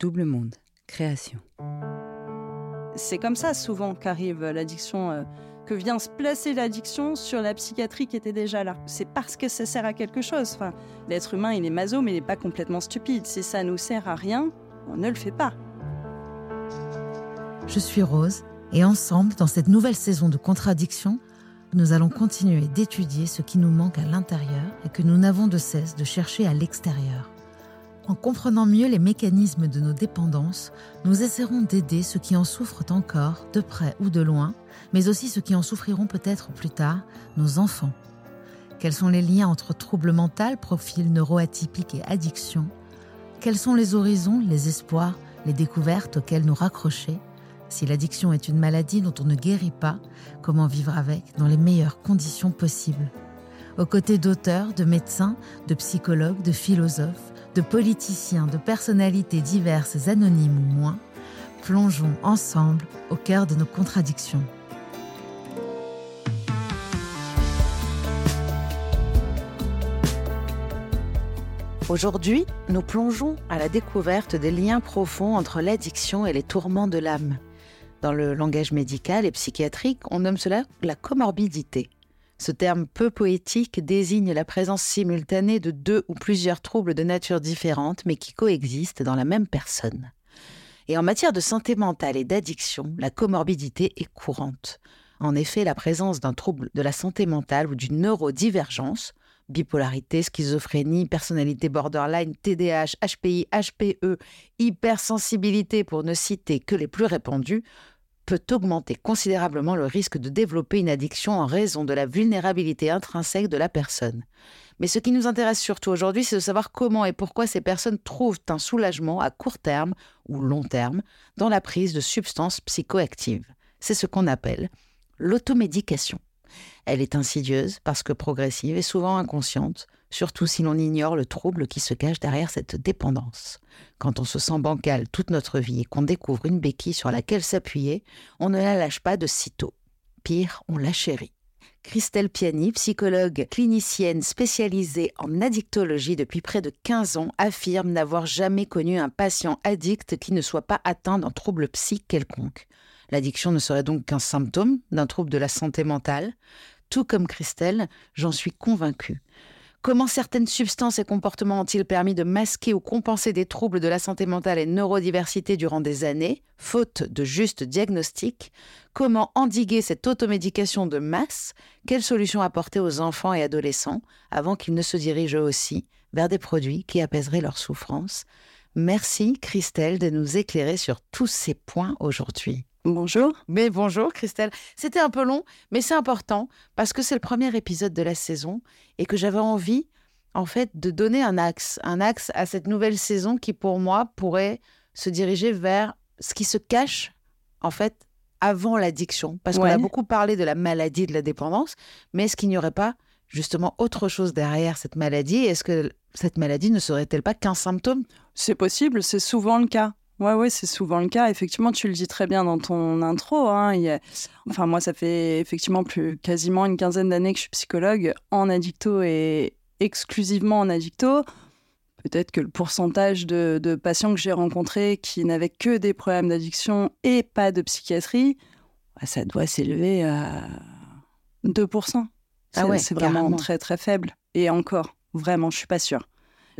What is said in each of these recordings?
Double monde, création. C'est comme ça souvent qu'arrive l'addiction, euh, que vient se placer l'addiction sur la psychiatrie qui était déjà là. C'est parce que ça sert à quelque chose. Enfin, L'être humain, il est maso, mais il n'est pas complètement stupide. Si ça nous sert à rien, on ne le fait pas. Je suis Rose, et ensemble, dans cette nouvelle saison de contradiction, nous allons continuer d'étudier ce qui nous manque à l'intérieur et que nous n'avons de cesse de chercher à l'extérieur. En comprenant mieux les mécanismes de nos dépendances, nous essaierons d'aider ceux qui en souffrent encore, de près ou de loin, mais aussi ceux qui en souffriront peut-être plus tard, nos enfants. Quels sont les liens entre troubles mentaux, profil neuroatypique et addiction Quels sont les horizons, les espoirs, les découvertes auxquelles nous raccrocher? Si l'addiction est une maladie dont on ne guérit pas, comment vivre avec dans les meilleures conditions possibles? Aux côtés d'auteurs, de médecins, de psychologues, de philosophes, de politiciens, de personnalités diverses, anonymes ou moins, plongeons ensemble au cœur de nos contradictions. Aujourd'hui, nous plongeons à la découverte des liens profonds entre l'addiction et les tourments de l'âme. Dans le langage médical et psychiatrique, on nomme cela la comorbidité. Ce terme peu poétique désigne la présence simultanée de deux ou plusieurs troubles de nature différente mais qui coexistent dans la même personne. Et en matière de santé mentale et d'addiction, la comorbidité est courante. En effet, la présence d'un trouble de la santé mentale ou d'une neurodivergence, bipolarité, schizophrénie, personnalité borderline, TDAH, HPI, HPE, hypersensibilité pour ne citer que les plus répandus, peut augmenter considérablement le risque de développer une addiction en raison de la vulnérabilité intrinsèque de la personne. Mais ce qui nous intéresse surtout aujourd'hui, c'est de savoir comment et pourquoi ces personnes trouvent un soulagement à court terme ou long terme dans la prise de substances psychoactives. C'est ce qu'on appelle l'automédication. Elle est insidieuse parce que progressive et souvent inconsciente, surtout si l'on ignore le trouble qui se cache derrière cette dépendance. Quand on se sent bancal toute notre vie et qu'on découvre une béquille sur laquelle s'appuyer, on ne la lâche pas de sitôt. Pire, on la chérit. Christelle Piani, psychologue clinicienne spécialisée en addictologie depuis près de 15 ans, affirme n'avoir jamais connu un patient addict qui ne soit pas atteint d'un trouble psy quelconque. L'addiction ne serait donc qu'un symptôme d'un trouble de la santé mentale. Tout comme Christelle, j'en suis convaincue. Comment certaines substances et comportements ont-ils permis de masquer ou compenser des troubles de la santé mentale et neurodiversité durant des années, faute de juste diagnostic? Comment endiguer cette automédication de masse? Quelles solutions apporter aux enfants et adolescents avant qu'ils ne se dirigent aussi vers des produits qui apaiseraient leur souffrance? Merci Christelle de nous éclairer sur tous ces points aujourd'hui. Bonjour. Mais bonjour Christelle. C'était un peu long, mais c'est important parce que c'est le premier épisode de la saison et que j'avais envie, en fait, de donner un axe, un axe à cette nouvelle saison qui, pour moi, pourrait se diriger vers ce qui se cache, en fait, avant l'addiction. Parce qu'on a beaucoup parlé de la maladie de la dépendance, mais est-ce qu'il n'y aurait pas justement autre chose derrière cette maladie? Est-ce que cette maladie ne serait-elle pas qu'un symptôme? C'est possible, c'est souvent le cas. Ouais, ouais, c'est souvent le cas. Effectivement, tu le dis très bien dans ton intro. hein, il y a- Enfin, moi, ça fait effectivement plus quasiment une quinzaine d'années que je suis psychologue en addicto et exclusivement en addicto. Peut-être que le pourcentage de, de patients que j'ai rencontrés qui n'avaient que des problèmes d'addiction et pas de psychiatrie, bah, ça doit s'élever à 2%. Ah ouais, c'est vraiment carrément. très, très faible. Et encore, vraiment, je suis pas sûre.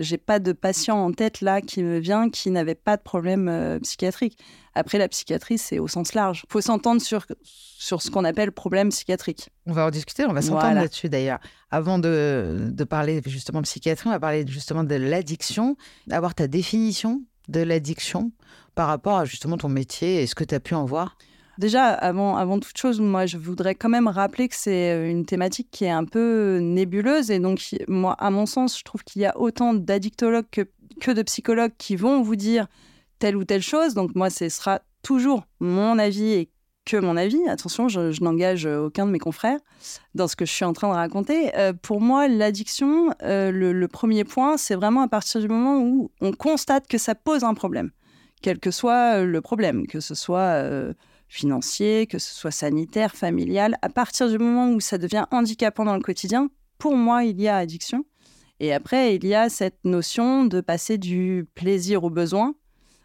J'ai pas de patient en tête là qui me vient qui n'avait pas de problème euh, psychiatrique. Après, la psychiatrie, c'est au sens large. Il faut s'entendre sur, sur ce qu'on appelle problème psychiatrique. On va en discuter, on va s'entendre Voilà. là-dessus d'ailleurs. Avant de, de parler justement psychiatrie, on va parler justement de l'addiction, avoir ta définition de l'addiction par rapport à justement ton métier et ce que tu as pu en voir. Déjà, avant, avant toute chose, moi, je voudrais quand même rappeler que c'est euh, une thématique qui est un peu nébuleuse. Et donc, moi, à mon sens, je trouve qu'il y a autant d'addictologues que, que de psychologues qui vont vous dire telle ou telle chose. Donc, moi, ce sera toujours mon avis et que mon avis. Attention, je, n'engage aucun de mes confrères dans ce que je suis en train de raconter. Euh, pour moi, l'addiction, euh, le, premier point, c'est vraiment à partir du moment où on constate que ça pose un problème, quel que soit euh, le problème, que ce soit euh, financier, que ce soit sanitaire, familial. À partir du moment où ça devient handicapant dans le quotidien, pour moi, il y a addiction. Et après, il y a cette notion de passer du plaisir au besoin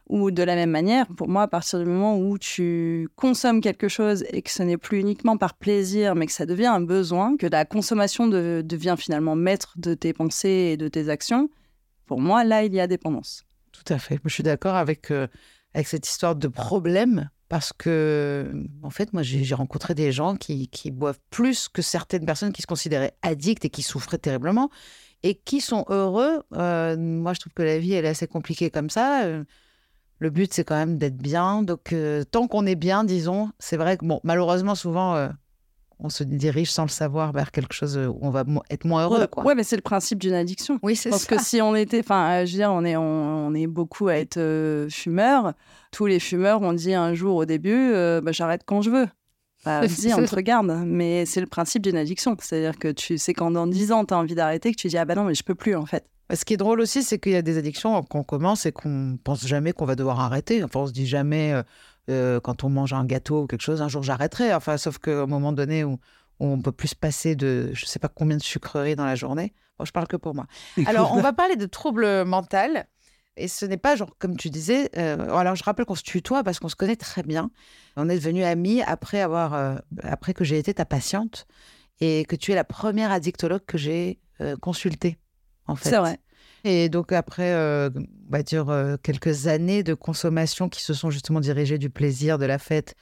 ou de la même manière, pour moi, à partir du moment où tu consommes quelque chose et que ce n'est plus uniquement par plaisir, mais que ça devient un besoin, que la consommation de- devient finalement maître de tes pensées et de tes actions, pour moi, là, il y a dépendance. Tout à fait. Je suis d'accord avec, euh, avec cette histoire de problème parce que, en fait, moi, j'ai rencontré des gens qui, boivent plus que certaines personnes qui se considéraient addictes et qui souffraient terriblement et qui sont heureux. Euh, moi, je trouve que la vie, elle est assez compliquée comme ça. Euh, le but, c'est quand même d'être bien. Donc, euh, tant qu'on est bien, disons, c'est vrai que, bon, malheureusement, souvent, on se dirige sans le savoir vers quelque chose où on va être moins heureux. ouais, quoi. ouais, mais c'est le principe d'une addiction. Oui, c'est Parce que si on était, enfin, euh, je veux dire, on est, on, on est beaucoup à être euh, fumeurs. Tous les fumeurs ont dit un jour au début, euh, bah, j'arrête quand je veux. Bah, vas-y, on te regarde. Mais c'est le principe d'une addiction. C'est-à-dire que tu sais quand dans 10 ans, tu as envie d'arrêter, que tu dis, ah bah non, mais je peux plus, en fait. Ce qui est drôle aussi, c'est qu'il y a des addictions qu'on commence et qu'on pense jamais qu'on va devoir arrêter. Enfin, on se dit jamais, euh, euh, quand on mange un gâteau ou quelque chose, un jour j'arrêterai. Enfin, sauf qu'au moment donné où, où on peut plus se passer de je sais pas combien de sucreries dans la journée. Bon, je parle que pour moi. Alors, on va parler de troubles mentaux. Et ce n'est pas genre, comme tu disais, euh, alors je rappelle qu'on se tutoie parce qu'on se connaît très bien. On est devenus amis après, avoir, euh, après que j'ai été ta patiente et que tu es la première addictologue que j'ai consultée, en fait. C'est vrai. Et donc après, euh, on va dire euh, quelques années de consommation qui se sont justement dirigées du plaisir, de la fête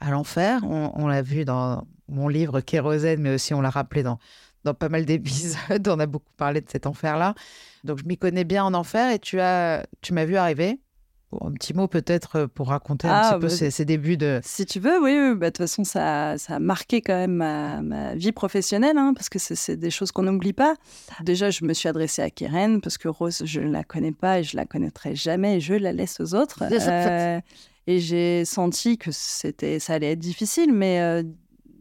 à l'enfer. On, l'a vu dans mon livre Kérosène, mais aussi on l'a rappelé dans, dans pas mal d'épisodes. On a beaucoup parlé de cet enfer-là. Donc je m'y connais bien en enfer et tu as, tu m'as vu arriver. Un petit mot peut-être pour raconter un Ah, petit peu bah, ces, ces débuts de. Si tu veux, oui, oui. Bah, de toute façon, ça, ça a marqué quand même ma, ma vie professionnelle, hein, parce que c'est- des choses qu'on n'oublie pas. Déjà, je me suis adressée à Keren, parce que Rose, je ne la connais pas et je la connaîtrai jamais, et je la laisse aux autres. Euh, et j'ai senti que c'était, ça allait être difficile, mais euh,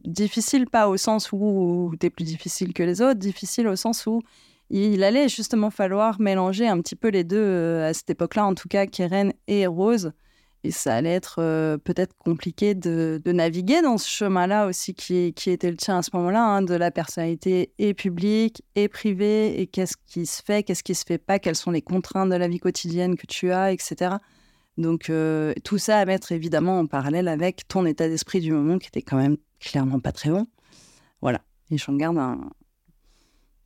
difficile pas au sens où, tu es plus difficile que les autres, difficile au sens où il allait justement falloir mélanger un petit peu les deux, euh, à cette époque-là, en tout cas, Keren et Rose. Et ça allait être euh, peut-être compliqué de, naviguer dans ce chemin-là aussi qui, était le tien à ce moment-là, hein, de la personnalité et publique et privée, et qu'est-ce qui se fait, qu'est-ce qui se fait pas, quelles sont les contraintes de la vie quotidienne que tu as, etc. Donc euh, tout ça à mettre évidemment en parallèle avec ton état d'esprit du moment qui était quand même clairement pas très bon. Voilà. Et j'en garde un,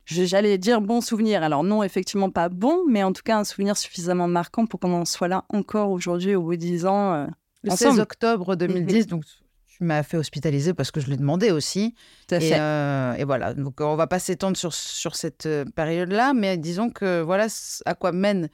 J'allais dire bon souvenir. Alors non, effectivement pas bon, mais en tout cas un souvenir suffisamment marquant pour qu'on en soit là encore aujourd'hui au bout de 10 ans. euh, Le ensemble. 16 octobre 2010, donc tu m'as fait hospitaliser parce que je l'ai demandé aussi. Tout à Et, fait. euh, et voilà, donc on va pas s'étendre sur, sur cette euh, période-là, mais disons que voilà à quoi mènent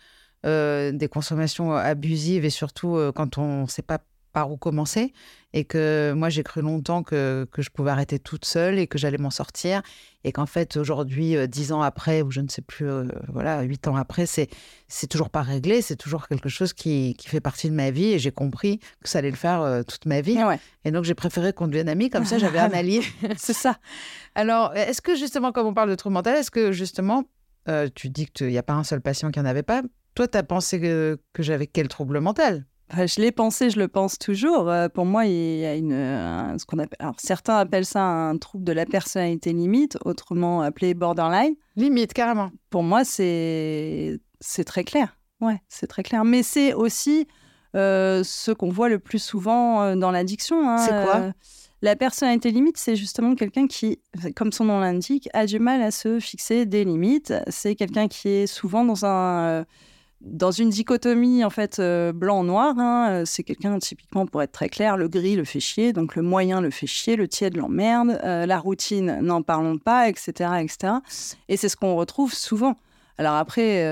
euh, des consommations abusives et surtout quand on ne sait pas par où commencer et que moi j'ai cru longtemps que, que je pouvais arrêter toute seule et que j'allais m'en sortir et qu'en fait aujourd'hui euh, dix ans après ou je ne sais plus euh, voilà huit ans après c'est c'est toujours pas réglé c'est toujours quelque chose qui, qui fait partie de ma vie et j'ai compris que ça allait le faire euh, toute ma vie. Et ouais, et donc j'ai préféré qu'on devienne amis comme ça j'avais un allié. C'est ça. alors est-ce que justement comme on parle de trouble mental est-ce que justement euh, tu dis qu'il n'y a pas un seul patient qui en avait pas toi tu as pensé que, que j'avais quel trouble mental? Je l'ai pensé, je le pense toujours. Euh, pour moi, il y a une, un- ce qu'on appelle, alors certains appellent ça un trouble de la personnalité limite, autrement appelé borderline. limite carrément Pour moi, c'est c'est très clair. Ouais, c'est très clair. Mais c'est aussi euh, ce qu'on voit le plus souvent euh, dans l'addiction. hein. C'est quoi? Euh, La personnalité limite, c'est justement quelqu'un qui, comme son nom l'indique, a du mal à se fixer des limites. C'est quelqu'un qui est souvent dans un euh, dans une dichotomie en fait euh, blanc-noir. hein. Euh, C'est quelqu'un typiquement, pour être très clair, le gris le fait chier, donc le moyen le fait chier, le tiède l'emmerde, euh, la routine, n'en parlons pas, etc., etc. Et c'est ce qu'on retrouve souvent. Alors après,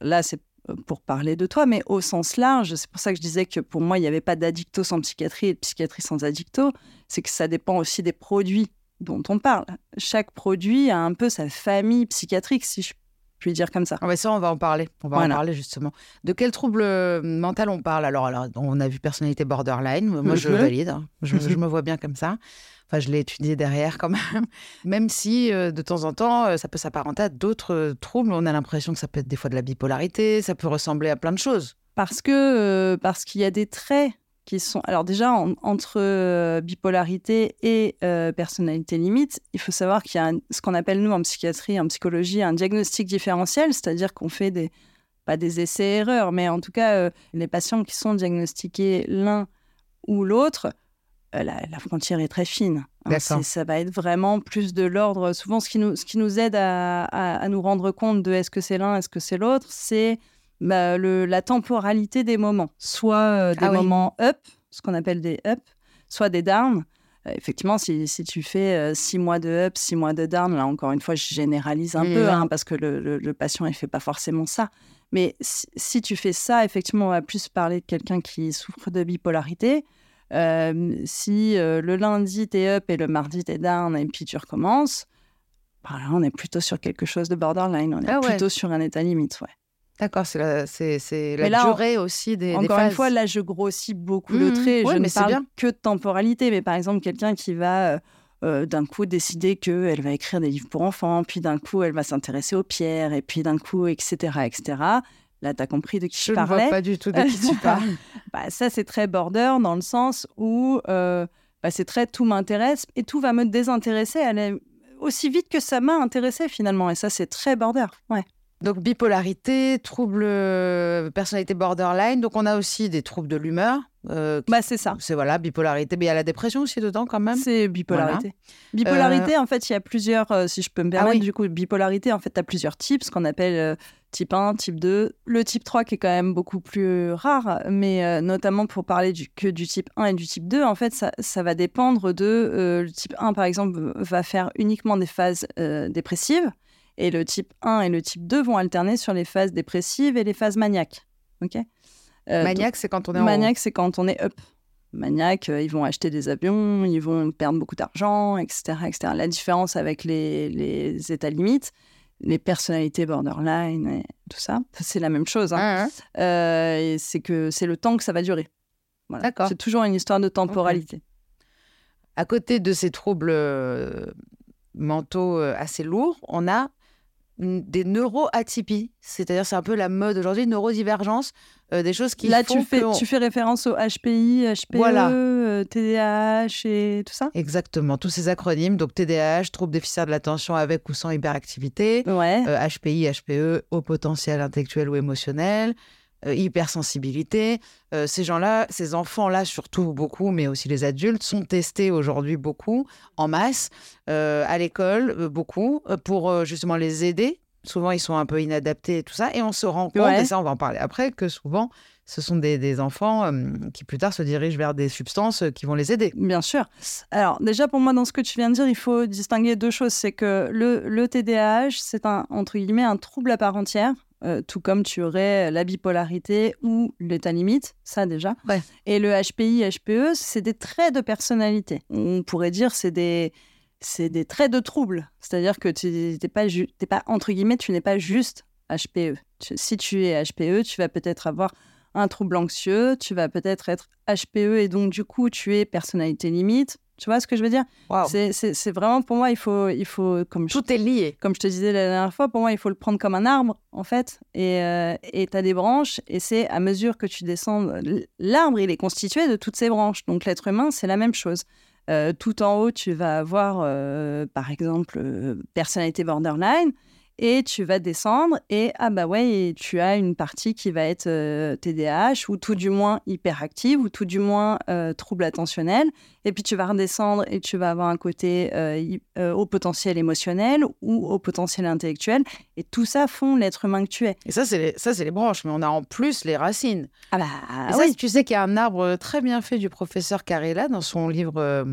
là, c'est pour parler de toi, mais au sens large, c'est pour ça que je disais que pour moi, il n'y avait pas d'addicto sans psychiatrie et de psychiatrie sans addicto, c'est que ça dépend aussi des produits dont on parle. Chaque produit a un peu sa famille psychiatrique, si je puis dire comme ça. Ah ouais, ça, on va en parler. On va Voilà. en parler justement. De quel trouble euh, mental on parle? Alors, alors, on a vu personnalité borderline. Moi, je Mhm. valide. hein. Je, je me vois bien comme ça. Enfin, je l'ai étudié derrière quand même. Même si, euh, de temps en temps, euh, ça peut s'apparenter à d'autres euh, troubles. On a l'impression que ça peut être des fois de la bipolarité. Ça peut ressembler à plein de choses. Parce que euh, parce qu'il y a des traits qui sont alors déjà en- entre euh, bipolarité et euh, personnalité limite, il faut savoir qu'il y a un- ce qu'on appelle nous en psychiatrie, en psychologie, un diagnostic différentiel, c'est-à-dire qu'on fait des pas des essais-erreurs, mais en tout cas euh, les patients qui sont diagnostiqués l'un ou l'autre, la, la frontière est très fine. Hein, c'est- ça va être vraiment plus de l'ordre. Souvent, ce qui nous, ce qui nous aide à, à- à nous rendre compte de est-ce que c'est l'un, est-ce que c'est l'autre, c'est bah, le- la temporalité des moments. Soit euh, des Ah oui. moments up, ce qu'on appelle des up, soit des down. Euh, effectivement, si, si tu fais euh, six mois de up, six mois de down, là encore une fois, je généralise un Mhm. peu, hein, parce que le, le- le patient, il fait pas forcément ça. Mais si, si tu fais ça, effectivement, on va plus parler de quelqu'un qui souffre de bipolarité. Euh, si euh, le lundi, t'es up et le mardi, t'es down, et puis tu recommences, bah là, on est plutôt sur quelque chose de borderline. On est Ah ouais. plutôt sur un état limite, ouais. D'accord, c'est la, c'est, la là, durée aussi des, des Encore une fois, là, je grossis beaucoup le trait. Ouais, je ne parle bien. que de temporalité. Mais par exemple, quelqu'un qui va euh, euh, d'un coup décider qu'elle va écrire des livres pour enfants, puis d'un coup, elle va s'intéresser aux pierres, et puis d'un coup, etc., etc. Là, tu as compris de qui je, je ne parlais. vois pas du tout de qui tu parles. Bah, ça, c'est très border dans le sens où euh, bah, c'est très tout m'intéresse et tout va me désintéresser aussi vite que ça m'a intéressé finalement. Et ça, c'est très border. Ouais. Donc bipolarité, trouble euh, personnalité borderline. Donc on a aussi des troubles de l'humeur. euh, Bah, c'est ça. c'est voilà bipolarité, mais il y a la dépression aussi dedans quand même. C'est bipolarité. Bipolarité, Euh, en fait, il y a plusieurs, euh, si je peux me permettre, oui. du coup, bipolarité, en fait, tu as plusieurs types, ce qu'on appelle type 1, type 2. Le type 3 qui est quand même beaucoup plus rare, mais notamment pour parler du, que du type 1 et du type 2, en fait, ça, ça va dépendre de... le type 1, par exemple, va faire uniquement des phases dépressives, et le type 1 et le type 2 vont alterner sur les phases dépressives et les phases maniaques. OK? Euh, Maniaque, c'est quand on est en Maniaque, c'est quand on est up. Maniaque, euh, ils vont acheter des avions, ils vont perdre beaucoup d'argent, etc., etc. La différence avec les, les états limites, les personnalités borderline et tout ça, c'est la même chose. hein. Ah, hein. Euh, c'est que c'est le temps que ça va durer. Voilà. D'accord. C'est toujours une histoire de temporalité. À côté de ces troubles mentaux assez lourds, on a des neuroatypies. C'est-à-dire, c'est un peu la mode aujourd'hui, neurodivergence, euh, des choses qui Là, font tu fais, qu'on- tu fais référence au HPI, HPE, Voilà. euh, TDAH et tout ça? Exactement, tous ces acronymes, donc TDAH, trouble déficitaire de l'attention avec ou sans hyperactivité, Ouais. euh, HPI, HPE, haut potentiel intellectuel ou émotionnel, euh, hypersensibilité. Euh, ces gens-là, ces enfants-là, surtout beaucoup, mais aussi les adultes, sont testés aujourd'hui beaucoup, en masse, euh, à l'école, beaucoup, pour justement les aider. Souvent, ils sont un peu inadaptés et tout ça. Et on se rend compte, Ouais. et ça, on va en parler après, que souvent, ce sont des, des enfants qui plus tard se dirigent vers des substances qui vont les aider. Bien sûr. Alors, déjà, pour moi, dans ce que tu viens de dire, il faut distinguer deux choses. C'est que le, le TDAH, c'est un, entre guillemets, un trouble à part entière. Euh, tout comme tu aurais la bipolarité ou l'état limite, ça déjà. Ouais. Et le HPI, HPE, c'est des traits de personnalité. On pourrait dire c'est des c'est des traits de trouble. C'est-à-dire que tu n'es pas, pas, entre guillemets, tu n'es pas juste HPE. Tu- si tu es HPE, tu vas peut-être avoir un trouble anxieux, tu vas peut-être être HPE et donc du coup, tu es personnalité limite. Tu vois ce que je veux dire? C'est- vraiment, pour moi, il faut, il faut comme, je, Tout est lié. comme je te disais la dernière fois, pour moi, il faut le prendre comme un arbre, en fait. Et tu as des branches, et c'est à mesure que tu descends, l'arbre, il est constitué de toutes ces branches. Donc l'être humain, c'est la même chose. Euh, tout en haut, tu vas avoir, euh, par exemple, euh, personnalité borderline, et tu vas descendre, et ah bah ouais, et tu as une partie qui va être euh, TDAH, ou tout du moins hyperactive, ou tout du moins euh, trouble attentionnel. Et puis tu vas redescendre et tu vas avoir un côté euh, euh, au potentiel émotionnel ou au potentiel intellectuel. Et tout ça font l'être humain que tu es. Et ça, c'est les, ça, c'est les branches, mais on a en plus les racines. Ah bah Et ça, tu sais qu'il y a un arbre très bien fait du professeur Carella dans son livre, euh,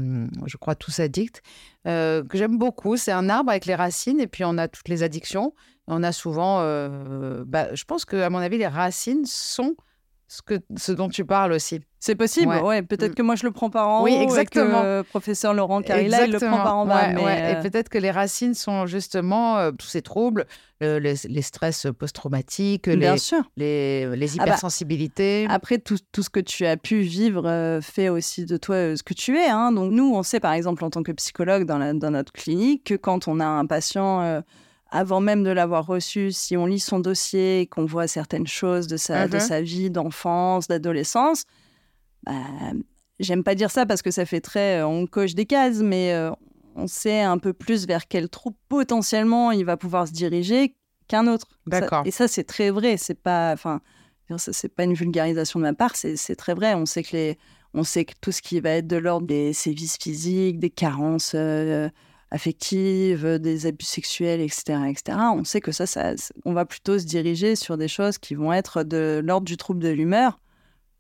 je crois, Tous addicts, euh, que j'aime beaucoup. C'est un arbre avec les racines et puis on a toutes les addictions. On a souvent, euh, bah, je pense que à mon avis, les racines sont ce, que, ce dont tu parles aussi. C'est possible, Ouais. ouais. Peut-être Mm. que moi je le prends par en Oui, haut et exactement. que professeur Laurent Carilla il le prend par en bas. Ouais, mais, ouais. euh, Et peut-être que les racines sont justement euh, tous ces troubles, le- les, les stress post-traumatiques, les, Ah bah, hypersensibilités. Après, tout, tout ce que tu as pu vivre euh, fait aussi de toi ce que tu es. hein. Donc, nous, on sait, par exemple, en tant que psychologue dans, la- dans notre clinique, que quand on a un patient, avant même de l'avoir reçu, si on lit son dossier et qu'on voit certaines choses de sa, de Mhm. sa vie d'enfance, d'adolescence, bah, j'aime pas dire ça parce que ça fait très... euh, on coche des cases, mais euh, on sait un peu plus vers quel troupe potentiellement il va pouvoir se diriger qu'un autre. D'accord. et ça, c'est très vrai. C'est pas... Enfin, c'est pas une vulgarisation de ma part, c'est très vrai. On sait que les, on sait que tout ce qui va être de l'ordre des sévices physiques, des carences euh, affectives, des abus sexuels, etc., etc. On sait que ça, ça, on va plutôt se diriger sur des choses qui vont être de l'ordre du trouble de l'humeur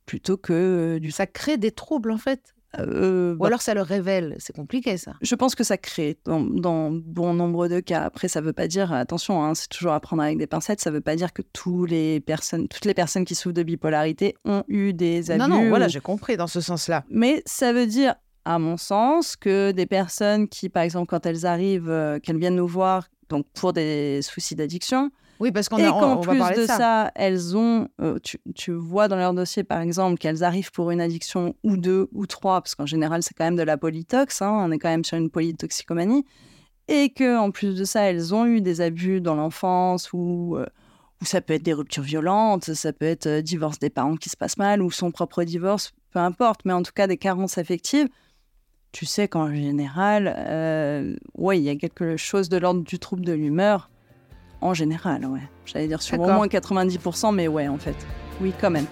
plutôt que euh, du. Ça crée des troubles, en fait. Euh, Ou bah, alors ça le révèle. C'est compliqué, ça. je pense que ça crée dans, dans bon nombre de cas. Après, ça veut pas dire, attention, hein, c'est toujours à prendre avec des pincettes, ça veut pas dire que tous les personnes, toutes les personnes qui souffrent de bipolarité ont eu des abus. Non, non, voilà, j'ai compris dans ce sens-là. Mais ça veut dire, à mon sens, que des personnes qui, par exemple, quand elles arrivent, euh, qu'elles viennent nous voir donc pour des soucis d'addiction, Oui, parce qu'on a, on, qu'en on va plus parler de de ça. ça, elles ont, euh, tu, tu vois dans leur dossier, par exemple, qu'elles arrivent pour une addiction ou deux ou trois, parce qu'en général, c'est quand même de la polytox, hein, on est quand même sur une polytoxicomanie, et que en plus de ça, elles ont eu des abus dans l'enfance ou euh, ou ça peut être des ruptures violentes, ça peut être euh, divorce des parents qui se passe mal ou son propre divorce, peu importe, mais en tout cas des carences affectives. Tu sais qu'en général, euh, ouais, il y a quelque chose de l'ordre du trouble de l'humeur. En général, ouais. J'allais dire sur au moins 90%, mais ouais, en fait. Oui, quand même.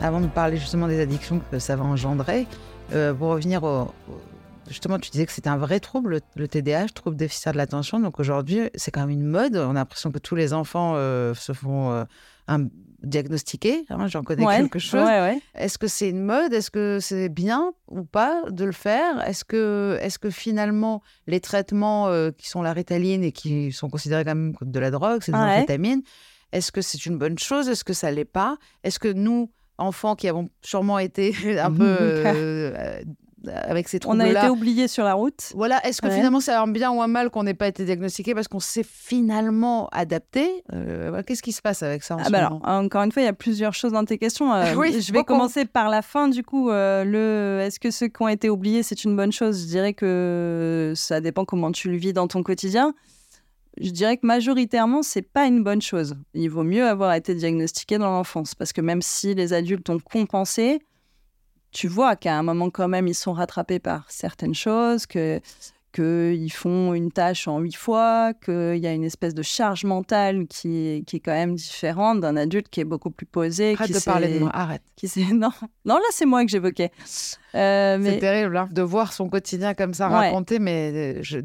Avant de parler justement des addictions que ça va engendrer, euh, pour revenir au, au- Justement, tu disais que c'était un vrai trouble, le, le TDAH, trouble déficitaire de l'attention. Donc aujourd'hui, c'est quand même une mode. On a l'impression que tous les enfants euh, se font euh, un- diagnostiquer. hein, J'en connais ouais, quelque chose. Ouais, ouais. Est-ce que c'est une mode? Est-ce que c'est bien ou pas de le faire? Est-ce que, est que finalement les traitements euh, qui sont la ritaline et qui sont considérés quand même comme de la drogue, c'est des amphétamines, est-ce que c'est une bonne chose? Est-ce que ça l'est pas? Est-ce que nous, enfants qui avons sûrement été un peu euh, euh, avec ces On a troubles-là, été oubliés sur la route. voilà, est-ce que Ouais. finalement c'est un bien ou un mal qu'on n'ait pas été diagnostiqué parce qu'on s'est finalement adapté Euh, Qu'est-ce qui se passe avec ça en Ah ce bah moment alors, encore une fois, il y a plusieurs choses dans tes questions. Euh, Oui, je vais commencer par la fin, du coup. euh, le, est-ce que ceux qui ont été oubliés, c'est une bonne chose? Je dirais que ça dépend comment tu le vis dans ton quotidien. Je dirais que majoritairement, c'est pas une bonne chose. Il vaut mieux avoir été diagnostiqué dans l'enfance, parce que même si les adultes ont compensé, tu vois qu'à un moment quand même, ils sont rattrapés par certaines choses, que qu'ils font une tâche en huit fois, qu'il y a une espèce de charge mentale qui est, qui est quand même différente d'un adulte qui est beaucoup plus posé. Arrête qui de parler de moi, arrête. qui Non, non, là, c'est moi que j'évoquais. Euh, C'est terrible hein, de voir son quotidien comme ça Ouais. raconté, mais euh, je-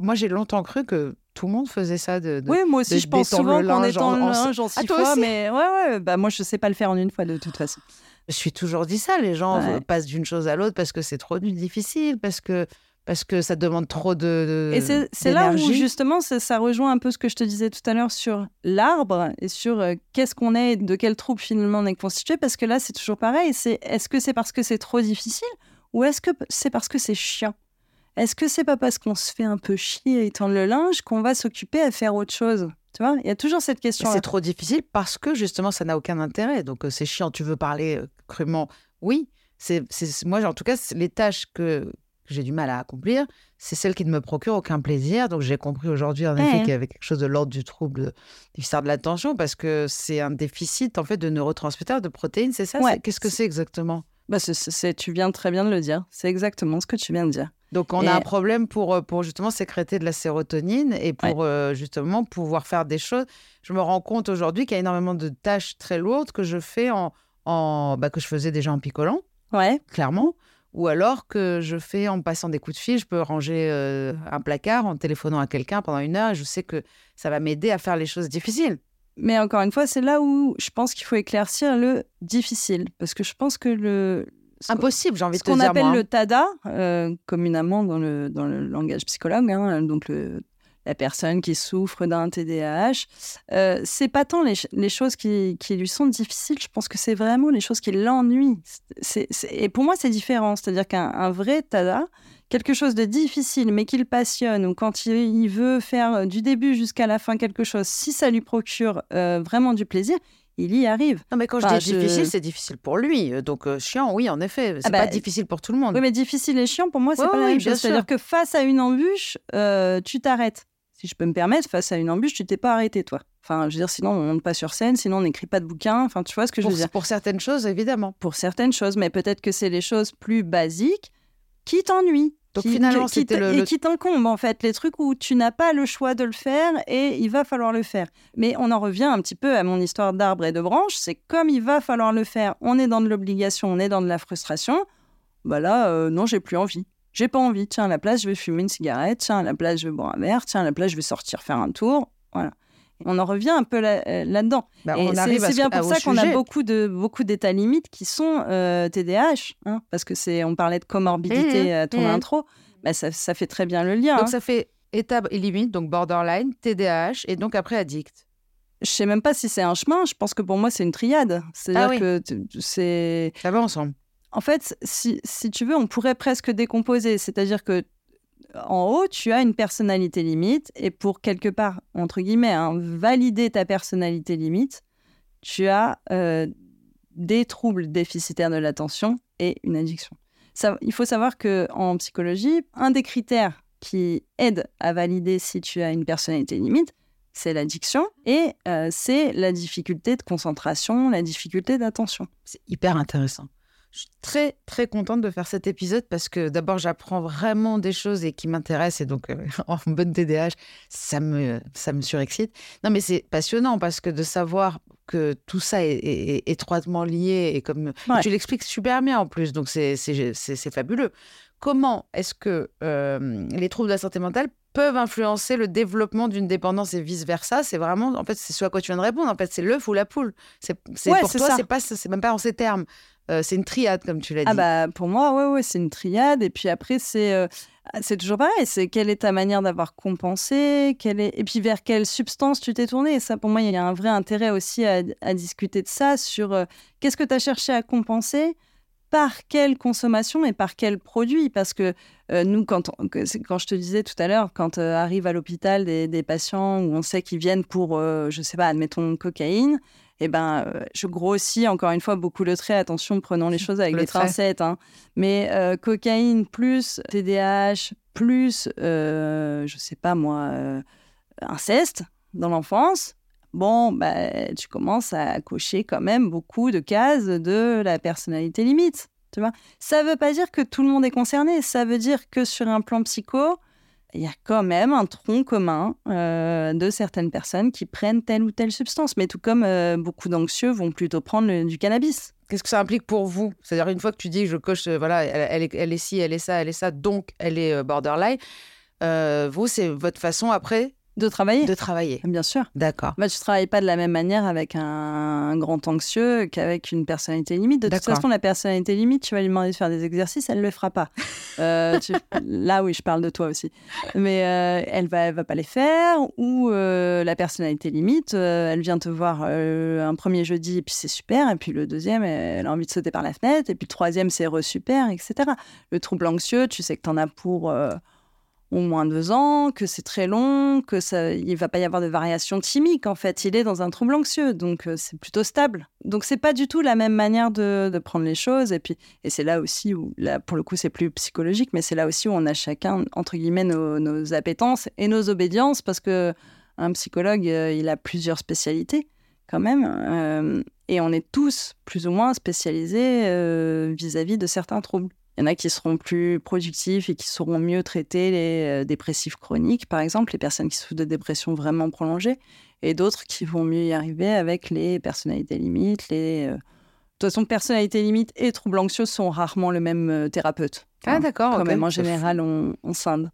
moi j'ai longtemps cru que tout le monde faisait ça de, de- Oui, moi aussi, de je pense souvent qu'on étend en- le en- linge en Ah, six toi fois, aussi mais ouais, ouais, bah moi, je sais pas le faire en une fois de toute façon. Je suis toujours dit ça. Les gens Ouais. passent d'une chose à l'autre parce que c'est trop difficile, parce que parce que ça demande trop de. de- Et c'est là où justement ça, ça rejoint un peu ce que je te disais tout à l'heure sur l'arbre et sur euh, qu'est-ce qu'on est, et de quel troupe finalement on est constitué, parce que là c'est toujours pareil. C'est est-ce que c'est parce que c'est trop difficile ou est-ce que c'est parce que c'est chiant? Est-ce que c'est pas parce qu'on se fait un peu chier à étendre le linge qu'on va s'occuper à faire autre chose? Tu vois, il y a toujours cette question. C'est trop difficile parce que justement ça n'a aucun intérêt. Donc euh, c'est chiant. Tu veux parler euh, crûment? Oui. C'est moi en tout cas les tâches que j'ai du mal à accomplir, c'est celles qui ne me procurent aucun plaisir. Donc j'ai compris aujourd'hui en effet Ouais. qu'il y avait quelque chose de l'ordre du trouble déficitaire de l'attention parce que c'est un déficit en fait de neurotransmetteurs, de protéines, c'est ça? Ouais. Qu'est-ce que c'est exactement? Bah, c'est- tu viens très bien de le dire. C'est exactement ce que tu viens de dire. Donc, on Et- a un problème pour, euh, pour justement sécréter de la sérotonine et pour euh, justement pouvoir faire des choses. Je me rends compte aujourd'hui qu'il y a énormément de tâches très lourdes que je fais en, en bah, que je faisais déjà en picolant, Ouais. clairement, ou alors que je fais en passant des coups de fil. Je peux ranger euh, un placard en téléphonant à quelqu'un pendant une heure et je sais que ça va m'aider à faire les choses difficiles. Mais encore une fois, c'est là où je pense qu'il faut éclaircir le difficile. Parce que je pense que le. ce- Impossible, j'ai envie Ce de te qu'on dire. appelle moi, hein. le TADA, euh, communément dans le, dans le langage psychologue, hein, donc le- la personne qui souffre d'un TDAH, euh, c'est pas tant les, ch- les choses qui, qui lui sont difficiles, je pense que c'est vraiment les choses qui l'ennuient. Et pour moi, c'est différent. C'est-à-dire qu'un un vrai TADA, quelque chose de difficile mais qui le passionne, ou quand il, il veut faire du début jusqu'à la fin quelque chose, si ça lui procure euh, vraiment du plaisir, il y arrive. Non, mais quand Enfin, je dis je- difficile, c'est difficile pour lui. Euh, Donc, euh, chiant, oui, en effet. C'est Ah bah, pas difficile pour tout le monde. Oui, mais difficile et chiant, pour moi, c'est Ouais, pas la même chose. C'est-à-dire que face à une embûche, euh, tu t'arrêtes. Si je peux me permettre, face à une embûche, tu t'es pas arrêté, toi. Enfin, je veux dire, sinon, on monte pas sur scène, sinon, on n'écrit pas de bouquin. Enfin, tu vois ce que je veux dire pour certaines choses, évidemment. Pour certaines choses, mais peut-être que c'est les choses plus basiques qui t'ennuient. Donc, qui- finalement, qui, qui le- et qui t'incombent, en fait. Les trucs où tu n'as pas le choix de le faire et il va falloir le faire. Mais on en revient un petit peu à mon histoire d'arbre et de branche. C'est comme il va falloir le faire, on est dans de l'obligation, on est dans de la frustration. Bah là, euh, non, j'ai plus envie. J'ai pas envie. Tiens, à la place, je vais fumer une cigarette. Tiens, à la place, je vais boire un verre. Tiens, à la place, je vais sortir faire un tour. Voilà. On en revient un peu là- euh, là-dedans. Bah, Et on c'est bien pour ça qu'on a beaucoup de beaucoup d'états limites qui sont euh, TDAH, hein, parce que c'est on parlait de comorbidité Mhm, à ton mhm. intro, bah, ça, ça fait très bien le lien. Donc hein. ça fait étape et limite, donc borderline, TDAH et donc après addict. Je sais même pas si c'est un chemin. Je pense que pour moi c'est une triade. C'est-à-dire Ah oui. que c'est Ça va ensemble. En fait si, tu veux on pourrait presque décomposer. C'est-à-dire que en haut tu as une personnalité limite et pour quelque part entre guillemets hein, valider ta personnalité limite, tu as euh, des troubles déficitaires de l'attention et une addiction. Il faut savoir que en psychologie, un des critères qui aide à valider si tu as une personnalité limite, c'est l'addiction et euh, c'est la difficulté de concentration, la difficulté d'attention. C'est hyper intéressant. Je suis très, très contente de faire cet épisode parce que d'abord, j'apprends vraiment des choses et qui m'intéressent. Et donc, euh, en bonne TDAH, ça me, ça me surexcite. Non, mais c'est passionnant parce que de savoir que tout ça est, est- est étroitement lié et comme Ouais. tu l'expliques super bien en plus, donc c'est fabuleux. Comment est-ce que euh, les troubles de la santé mentale peuvent influencer le développement d'une dépendance et vice versa C'est vraiment, en fait, c'est ce à quoi tu viens de répondre. En fait, c'est l'œuf ou la poule. C'est Ouais, pour toi, c'est pas, c'est même pas en ces termes. Euh, c'est une triade, comme tu l'as dit. Ah bah pour moi, ouais, ouais, c'est une triade. Et puis après, c'est euh, c'est toujours pareil. C'est quelle est ta manière d'avoir compensé quelle est... Et puis vers quelle substance tu t'es tourné. Et ça, pour moi, il y a un vrai intérêt aussi à, à discuter de ça sur euh, qu'est-ce que tu as cherché à compenser par quelle consommation et par quel produit? Parce que euh, nous, quand, on- je te disais tout à l'heure, quand euh, arrivent à l'hôpital des, des patients où on sait qu'ils viennent pour, euh, je sais pas, admettons, cocaïne, eh ben, je grossis encore une fois beaucoup le trait. Attention, prenons les choses avec Le des trait. pincettes. hein. Mais cocaïne plus TDAH plus, je sais pas moi, inceste dans l'enfance. Bon, bah, tu commences à cocher quand même beaucoup de cases de la personnalité limite. Tu vois ça veut pas dire que tout le monde est concerné. Ça veut dire que sur un plan psycho, il y a quand même un tronc commun euh, de certaines personnes qui prennent telle ou telle substance. Mais tout comme euh, beaucoup d'anxieux vont plutôt prendre du cannabis. Qu'est-ce que ça implique pour vous? C'est-à-dire, une fois que tu dis, je coche, euh, voilà, elle, est, elle est ci, elle est ça, elle est ça, donc elle est borderline, vous, c'est votre façon après De travailler De travailler. Bien sûr. D'accord. Bah, tu travailles pas de la même manière avec un, un grand anxieux qu'avec une personnalité limite. De toute façon, la personnalité limite, tu vas lui demander de faire des exercices, elle le fera pas. Euh, tu- Là, oui, je parle de toi aussi. Mais euh, elle va, elle va pas les faire. Ou euh, la personnalité limite, elle vient te voir un premier jeudi et puis c'est super. Et puis le deuxième, elle a envie de sauter par la fenêtre. Et puis le troisième, c'est re-super, etc. Le trouble anxieux, tu sais que tu en as pour au moins deux ans, que c'est très long, que ça, il va pas y avoir de variation chimique. En fait, il est dans un trouble anxieux, donc euh, c'est plutôt stable. Donc c'est pas du tout la même manière de, prendre les choses. Et puis, et c'est là aussi où, là pour le coup, c'est plus psychologique, mais c'est là aussi où on a chacun entre guillemets nos, nos appétences et nos obédiences, parce que un psychologue, euh, il a plusieurs spécialités quand même, euh, et on est tous plus ou moins spécialisés vis-à-vis de certains troubles. Il y en a qui seront plus productifs et qui sauront mieux traiter les euh, dépressifs chroniques, par exemple, les personnes qui souffrent de dépression vraiment prolongée, et d'autres qui vont mieux y arriver avec les personnalités limites. Les, euh, De toute façon, personnalité limite et troubles anxieux sont rarement le même euh, thérapeute. Ah, d'accord. Quand même, en général, on, on scinde.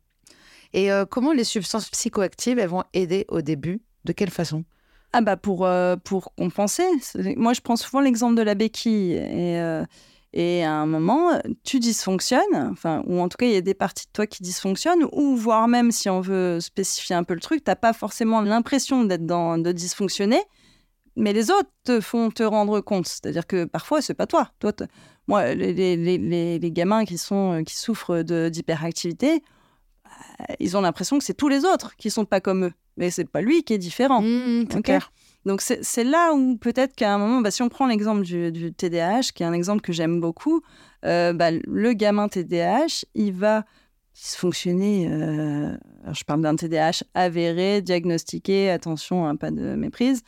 Et euh, comment les substances psychoactives, elles vont aider au début? De quelle façon? Ah bah pour, euh, pour compenser. Moi, je prends souvent l'exemple de la béquille. Et, euh, et à un moment, tu dysfonctionnes, enfin, ou en tout cas, il y a des parties de toi qui dysfonctionnent, ou voire même, si on veut spécifier un peu le truc, t'as pas forcément l'impression d'être dans de dysfonctionner, mais les autres te font te rendre compte. C'est-à-dire que parfois, c'est pas toi. toi Moi, les, les, les- gamins qui, sont, qui souffrent d'hyperactivité, bah, ils ont l'impression que c'est tous les autres qui sont pas comme eux. Mais c'est pas lui qui est différent. Mmh, c'est Ok. clair. Donc c'est là où peut-être qu'à un moment, bah, si on prend l'exemple du, TDAH, qui est un exemple que j'aime beaucoup, euh, bah, le gamin TDAH, il va dysfonctionner. euh, je parle d'un TDAH avéré, diagnostiqué, attention, hein, pas de méprise.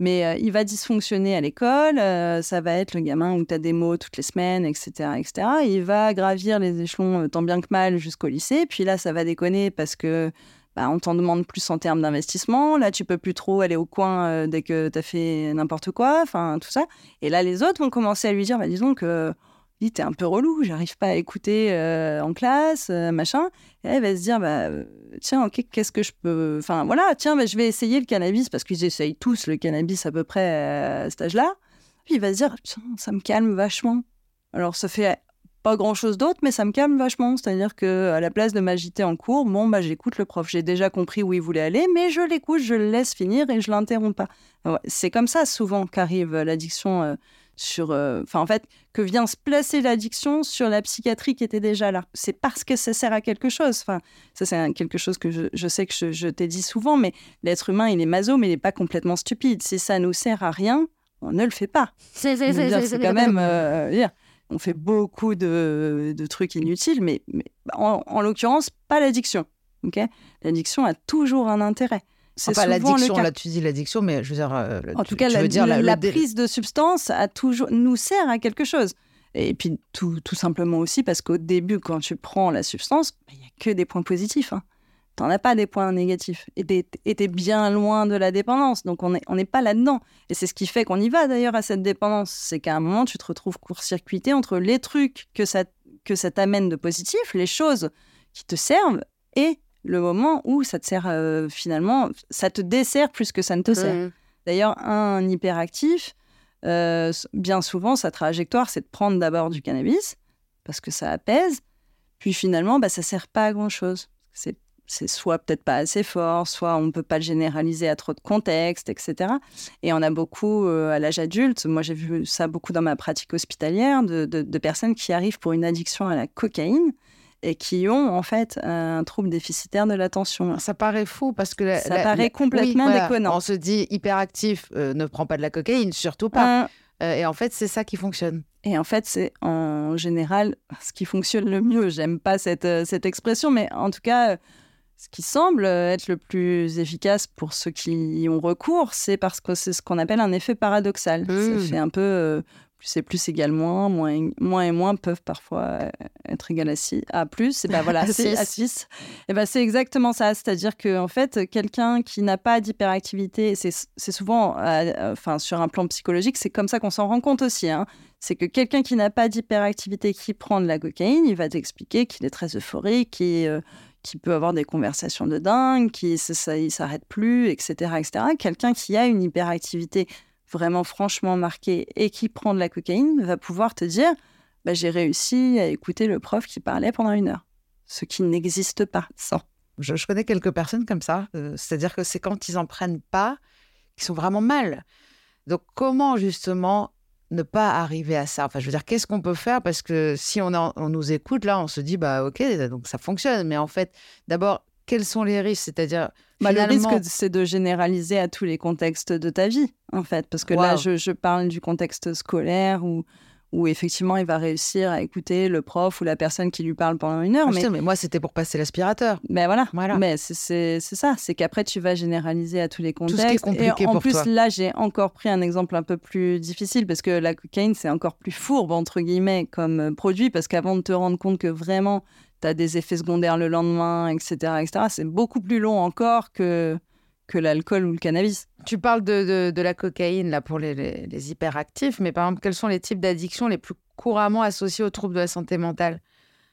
Mais euh, il va dysfonctionner à l'école, ça va être le gamin où tu as des mots toutes les semaines, etc. etc. Il va gravir les échelons tant bien que mal jusqu'au lycée, puis là ça va déconner parce que bah, on t'en demande plus en termes d'investissement. Là, tu peux plus trop aller au coin euh, dès que tu as fait n'importe quoi, enfin tout ça. Et là, les autres vont commencer à lui dire, bah, disons que dis, t'es un peu relou, j'arrive pas à écouter euh, en classe, euh, machin. Et elle va se dire, bah, tiens, ok, qu'est-ce que je peux. Enfin, voilà, tiens, bah, je vais essayer le cannabis parce qu'ils essayent tous le cannabis à peu près à cet âge-là. Puis il va se dire, tiens, ça me calme vachement. Alors, ça fait pas grand chose d'autre, mais ça me calme vachement. C'est-à-dire que à la place de m'agiter en cours, bon, bah, j'écoute le prof. J'ai déjà compris où il voulait aller, mais je l'écoute, je le laisse finir et je l'interromps pas. C'est comme ça souvent qu'arrive euh, l'addiction euh, sur. euh, Enfin, en fait, que vient se placer l'addiction sur la psychiatrie qui était déjà là. C'est parce que ça sert à quelque chose. Enfin, ça, c'est quelque chose que je, je sais que je, je t'ai dit souvent, mais l'être humain, il est maso, mais il n'est pas complètement stupide. Si ça nous sert à rien, on ne le fait pas. C'est quand même. euh, on fait beaucoup de, de trucs inutiles, mais, mais en, en l'occurrence, pas l'addiction. L'addiction a toujours un intérêt. C'est le l'addiction, là, tu dis l'addiction, mais je veux dire. euh, En tu- tout cas, la, veux dire la- prise de substance a toujours, nous sert à quelque chose. Et puis, tout, tout simplement aussi parce qu'au début, quand tu prends la substance, bah, il n'y a que des points positifs. Hein. Tu n'en as pas des points négatifs. Et tu es, bien loin de la dépendance. Donc, on n'est on n'est pas là-dedans. Et c'est ce qui fait qu'on y va d'ailleurs à cette dépendance. C'est qu'à un moment, tu te retrouves court-circuité entre les trucs que ça, que ça t'amène de positif, les choses qui te servent, et le moment où ça te sert euh, finalement, ça te dessert plus que ça ne te sert. Mmh. D'ailleurs, un hyperactif, euh, bien souvent, sa trajectoire, c'est de prendre d'abord du cannabis, parce que ça apaise, puis finalement, bah, ça sert pas à grand-chose. C'est c'est soit peut-être pas assez fort, soit on ne peut pas le généraliser à trop de contexte, etc. Et on a beaucoup, euh, à l'âge adulte, moi j'ai vu ça beaucoup dans ma pratique hospitalière, de, de- de personnes qui arrivent pour une addiction à la cocaïne et qui ont en fait un trouble déficitaire de l'attention. Ça paraît fou parce que. la- Ça la- paraît la- complètement oui, voilà. déconnant. On se dit hyperactif, euh, ne prend pas de la cocaïne, surtout pas. Un- Euh, et en fait, c'est ça qui fonctionne. Et en fait, c'est en général ce qui fonctionne le mieux. J'aime pas cette, cette expression, mais en tout cas, ce qui semble être le plus efficace pour ceux qui y ont recours, c'est parce que c'est ce qu'on appelle un effet paradoxal. Mmh. Ça fait un peu euh, plus et plus égale moins, moins et, moins et moins peuvent parfois euh, être égal à, six, à plus. Et ben voilà, À c'est six. à 6. Et ben c'est exactement ça. C'est-à-dire que en fait, quelqu'un qui n'a pas d'hyperactivité, c'est souvent, euh, enfin sur un plan psychologique, c'est comme ça qu'on s'en rend compte aussi. hein c'est que quelqu'un qui n'a pas d'hyperactivité qui prend de la cocaïne, il va t'expliquer qu'il est très euphorique, qu'il euh, qui peut avoir des conversations de dingue, qui ça, s'arrête plus, etc., etc. Quelqu'un qui a une hyperactivité vraiment franchement marquée et qui prend de la cocaïne va pouvoir te dire bah, j'ai réussi à écouter le prof qui parlait pendant une heure, ce qui n'existe pas sans. Je, je, connais quelques personnes comme ça, euh, c'est-à-dire que c'est quand ils en prennent pas qu'ils sont vraiment mal. Donc comment justement ne pas arriver à ça Enfin, je veux dire, qu'est-ce qu'on peut faire? Parce que si on, a, on nous écoute, là, on se dit, bah ok, donc ça fonctionne. Mais en fait, d'abord, quels sont les risques? C'est-à-dire, bah, finalement... le risque, c'est de généraliser à tous les contextes de ta vie, en fait. Parce que wow. là, je, je, parle du contexte scolaire ou où effectivement il va réussir à écouter le prof ou la personne qui lui parle pendant une heure. Ah, mais... mais moi, c'était pour passer l'aspirateur. Ben voilà. voilà. Mais c'est ça, c'est qu'après tu vas généraliser à tous les contextes. Tout ce qui est compliqué Et en pour plus, toi. là, j'ai encore pris un exemple un peu plus difficile parce que la cocaïne, c'est encore plus fourbe, entre guillemets, comme produit, parce qu'avant de te rendre compte que vraiment tu as des effets secondaires le lendemain, etc., etc., c'est beaucoup plus long encore que que l'alcool ou le cannabis. Tu parles de, de, de, la cocaïne là pour les, les, les, hyperactifs, mais par exemple, quels sont les types d'addictions les plus couramment associés aux troubles de la santé mentale?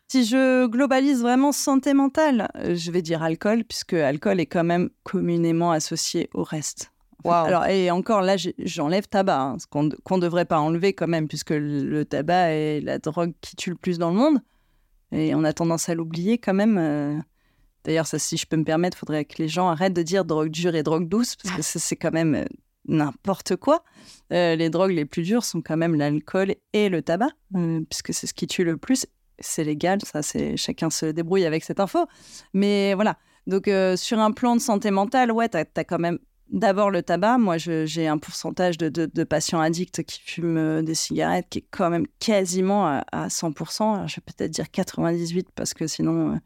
Si je globalise vraiment santé mentale, je vais dire alcool, puisque alcool est quand même communément associé au reste. Wow. Alors, et encore là, j'enlève tabac, hein, ce qu'on ne devrait pas enlever quand même, puisque le tabac est la drogue qui tue le plus dans le monde. Et on a tendance à l'oublier quand même. Euh... D'ailleurs, si je peux me permettre, il faudrait que les gens arrêtent de dire drogue dure et drogue douce, parce que c'est quand même euh, n'importe quoi. Euh, les drogues les plus dures sont quand même l'alcool et le tabac, euh, puisque c'est ce qui tue le plus. C'est légal, ça, c'est chacun se débrouille avec cette info. Mais voilà. Donc, sur un plan de santé mentale, ouais, tu as, quand même d'abord le tabac. Moi, j'ai un pourcentage de, patients addicts qui fument des cigarettes qui est quand même quasiment à, à 100%. Alors, je vais peut-être dire 98 parce que sinon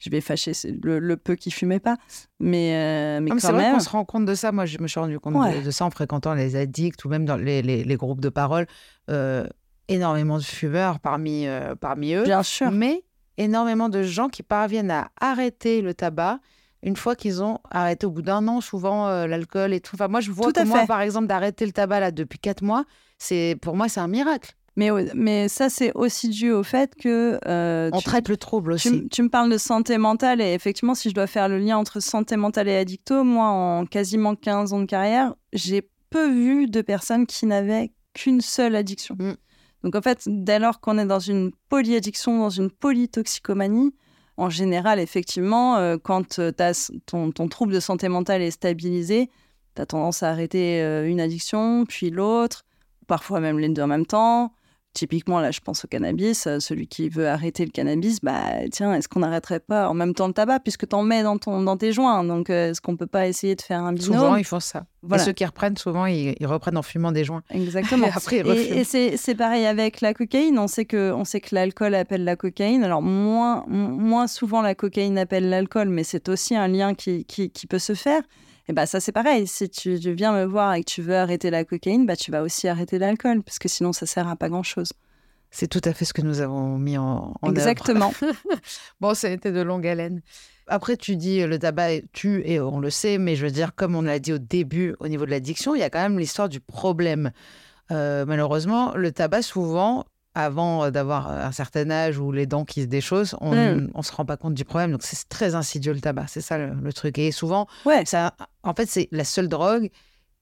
je vais fâcher le, le, peu qui fumait pas. Mais, euh, mais c'est quand vrai même. qu'on se rend compte de ça. Moi, je me suis rendu compte ouais. de, de, ça en fréquentant les addicts ou même dans les, les, les groupes de parole. Euh, énormément de fumeurs parmi, euh, parmi eux. Bien sûr. Mais énormément de gens qui parviennent à arrêter le tabac une fois qu'ils ont arrêté au bout d'un an, souvent euh, l'alcool et tout. Enfin, moi, je vois que moi, par exemple, d'arrêter le tabac là depuis quatre mois, c'est pour moi, c'est un miracle. Mais, mais ça, c'est aussi dû au fait que... Euh, On tu, traite le trouble aussi. Tu, tu, me parles de santé mentale et effectivement, si je dois faire le lien entre santé mentale et addicto, moi, en quasiment 15 ans de carrière, j'ai peu vu de personnes qui n'avaient qu'une seule addiction. Mm. Donc en fait, dès lors qu'on est dans une polyaddiction, dans une polytoxicomanie, en général, effectivement, euh, quand as ton, ton, trouble de santé mentale est stabilisé, tu as tendance à arrêter euh, une addiction, puis l'autre, parfois même les deux en même temps. Typiquement, là, je pense au cannabis. Euh, celui qui veut arrêter le cannabis, bah, tiens, est-ce qu'on n'arrêterait pas en même temps le tabac, puisque tu en mets dans, ton, dans tes joints Donc, euh, est-ce qu'on peut pas essayer de faire un binôme? Souvent, ils font ça. Voilà. Et ceux qui reprennent, souvent, ils, ils, reprennent en fumant des joints. Exactement. après, ils et, et c'est pareil avec la cocaïne. On sait que, on sait que l'alcool appelle la cocaïne. Alors, moins, moins souvent, la cocaïne appelle l'alcool, mais c'est aussi un lien qui, qui, qui peut se faire. Et bah ça c'est pareil, si tu, tu, viens me voir et que tu veux arrêter la cocaïne, bah tu vas aussi arrêter l'alcool, parce que sinon ça sert à pas grand-chose. C'est tout à fait ce que nous avons mis en, en Exactement. bon, ça a été de longue haleine. Après, tu dis le tabac tue, et on le sait, mais je veux dire, comme on l'a dit au début, au niveau de l'addiction, il y a quand même l'histoire du problème. Euh, malheureusement, le tabac, souvent, avant d'avoir un certain âge ou les dents qui se déchaussent, on ne mm. se rend pas compte du problème. Donc, c'est très insidieux le tabac. C'est ça le, le, truc. Et souvent, ouais. ça, en fait, c'est la seule drogue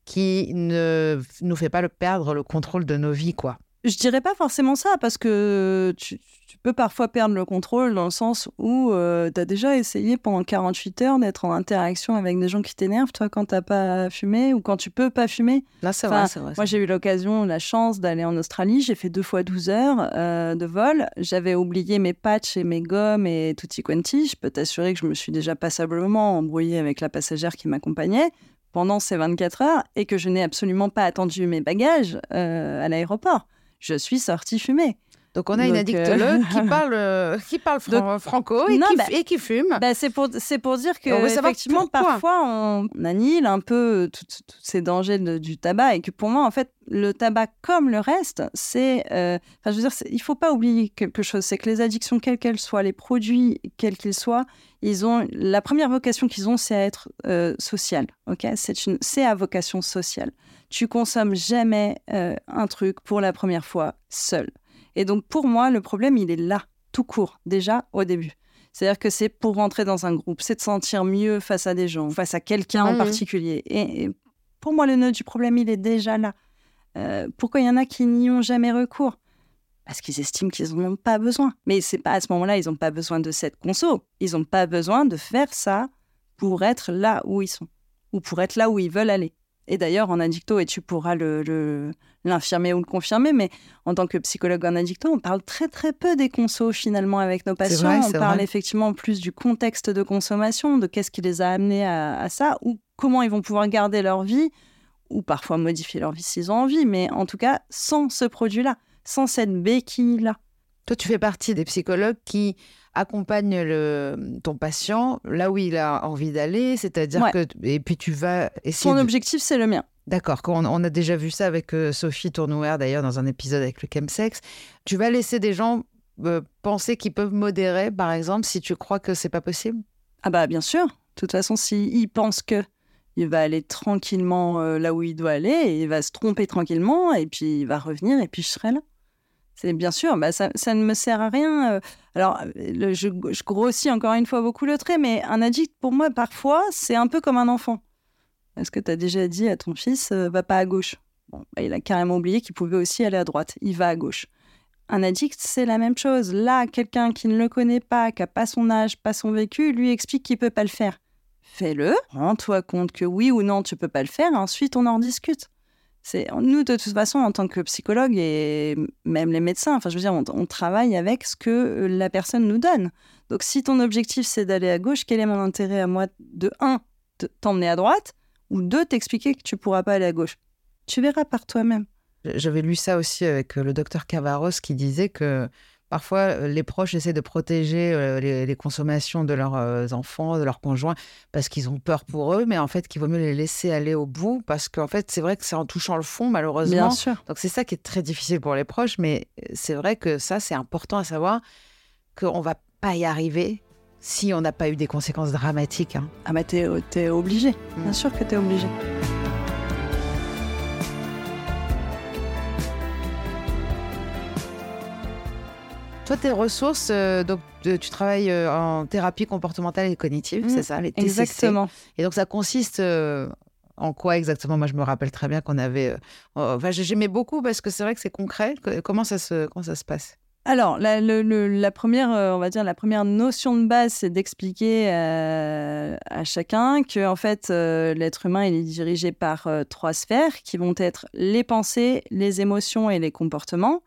qui ne nous fait pas le perdre le contrôle de nos vies, quoi. Je dirais pas forcément ça, parce que tu, tu, peux parfois perdre le contrôle dans le sens où euh, tu as déjà essayé pendant 48 heures d'être en interaction avec des gens qui t'énervent, toi, quand t'as pas fumé ou quand tu peux pas fumer. Là, c'est enfin, vrai, vrai, Moi, j'ai eu l'occasion, la chance d'aller en Australie. J'ai fait deux fois 12 heures euh, de vol. J'avais oublié mes patchs et mes gommes et tutti quanti. Je peux t'assurer que je me suis déjà passablement embrouillée avec la passagère qui m'accompagnait pendant ces 24 heures et que je n'ai absolument pas attendu mes bagages euh, à l'aéroport je suis sortie fumer. Donc on a Donc, une addictologue euh... qui parle, euh, qui parle fran Donc, franco et, non, qui, bah, et, qui, fume. Bah c'est pour, pour dire que effectivement parfois on annihile un peu tous ces dangers de, du tabac et que pour moi en fait le tabac comme le reste c'est, euh, je veux dire il faut pas oublier quelque chose, c'est que les addictions quelles qu'elles soient, les produits quels qu'ils soient, ils ont la première vocation qu'ils ont c'est à être euh, social, ok? C'est une c'est à vocation sociale. Tu consommes jamais euh, un truc pour la première fois seul. Et donc, pour moi, le problème, il est là, tout court, déjà au début. C'est-à-dire que c'est pour rentrer dans un groupe, c'est de sentir mieux face à des gens, face à quelqu'un en Mhm. particulier. Et, et pour moi, le nœud du problème, il est déjà là. Euh, pourquoi il y en a qui n'y ont jamais recours? Parce qu'ils estiment qu'ils n'en ont pas besoin. Mais c'est pas à ce moment-là, ils n'ont pas besoin de cette conso. Ils n'ont pas besoin de faire ça pour être là où ils sont ou pour être là où ils veulent aller. Et d'ailleurs, en addicto, et tu pourras le- l'infirmer ou le confirmer, mais en tant que psychologue en addicto, on parle très très peu des consos finalement avec nos patients. vrai, on parle vrai. effectivement plus du contexte de consommation, de qu'est-ce qui les a amenés à, à ça, ou comment ils vont pouvoir garder leur vie, ou parfois modifier leur vie s'ils ont envie, mais en tout cas sans ce produit-là, sans cette béquille-là. Toi, tu fais partie des psychologues qui accompagnent le, ton patient là où il a envie d'aller, c'est-à-dire Ouais. que et puis tu vas essayer. Son de- objectif, c'est le mien. D'accord, on, on a déjà vu ça avec euh, Sophie Tournouer d'ailleurs dans un épisode avec le chemsex. Tu vas laisser des gens euh, penser qu'ils peuvent modérer, par exemple, si tu crois que c'est pas possible? Ah bah bien sûr. De toute façon, s'il pense que il va aller tranquillement euh, là où il doit aller, et il va se tromper tranquillement, et puis il va revenir, et puis je serai là. C'est bien sûr, bah ça, ne me sert à rien. euh. Alors, je grossis encore une fois beaucoup le trait, mais un addict, pour moi, parfois, c'est un peu comme un enfant. Est-ce que tu as déjà dit à ton fils, euh, va pas à gauche Bon, bah, Il a carrément oublié qu'il pouvait aussi aller à droite. Il va à gauche. Un addict, c'est la même chose. Là, quelqu'un qui ne le connaît pas, qui n'a pas son âge, pas son vécu, lui explique qu'il peut pas le faire. Fais-le, rends-toi compte que oui ou non, tu peux pas le faire, ensuite on en discute. Nous de toute façon en tant que psychologue et même les médecins. Enfin, je veux dire, on, travaille avec ce que euh, la personne nous donne. Donc, si ton objectif c'est d'aller à gauche, quel est mon intérêt à moi de un, t'emmener à droite, ou deux, t'expliquer que tu pourras pas aller à gauche? Tu verras par toi-même. J'avais lu ça aussi avec euh, le docteur Cavaros qui disait que parfois euh, les proches essaient de protéger euh, les, les consommations de leurs euh, enfants, de leurs conjoints, parce qu'ils ont peur pour eux, mais en fait qu'il vaut mieux les laisser aller au bout, parce qu'en fait c'est vrai que c'est en touchant le fond malheureusement. Bien sûr. Donc c'est ça qui est très difficile pour les proches, mais c'est vrai que ça c'est important à savoir qu'on va pas y arriver si on n'a pas eu des conséquences dramatiques. hein. Ah bah t'es, obligé. Bien Mm. sûr que t'es obligé. Toi, tes ressources, euh, donc tu travailles euh, en thérapie comportementale et cognitive, Mm, c'est ça, les TCC. Exactement. Et donc ça consiste euh, en quoi exactement? Moi, je me rappelle très bien qu'on avait. oh, Enfin, j'aimais beaucoup parce que c'est vrai que c'est concret. Comment ça se, comment ça se passe? Alors, la, le- le- la première, on va dire, la première notion de base, c'est d'expliquer à chacun que, en fait, euh, l'être humain, il est dirigé par euh, trois sphères qui vont être les pensées, les émotions et les comportements.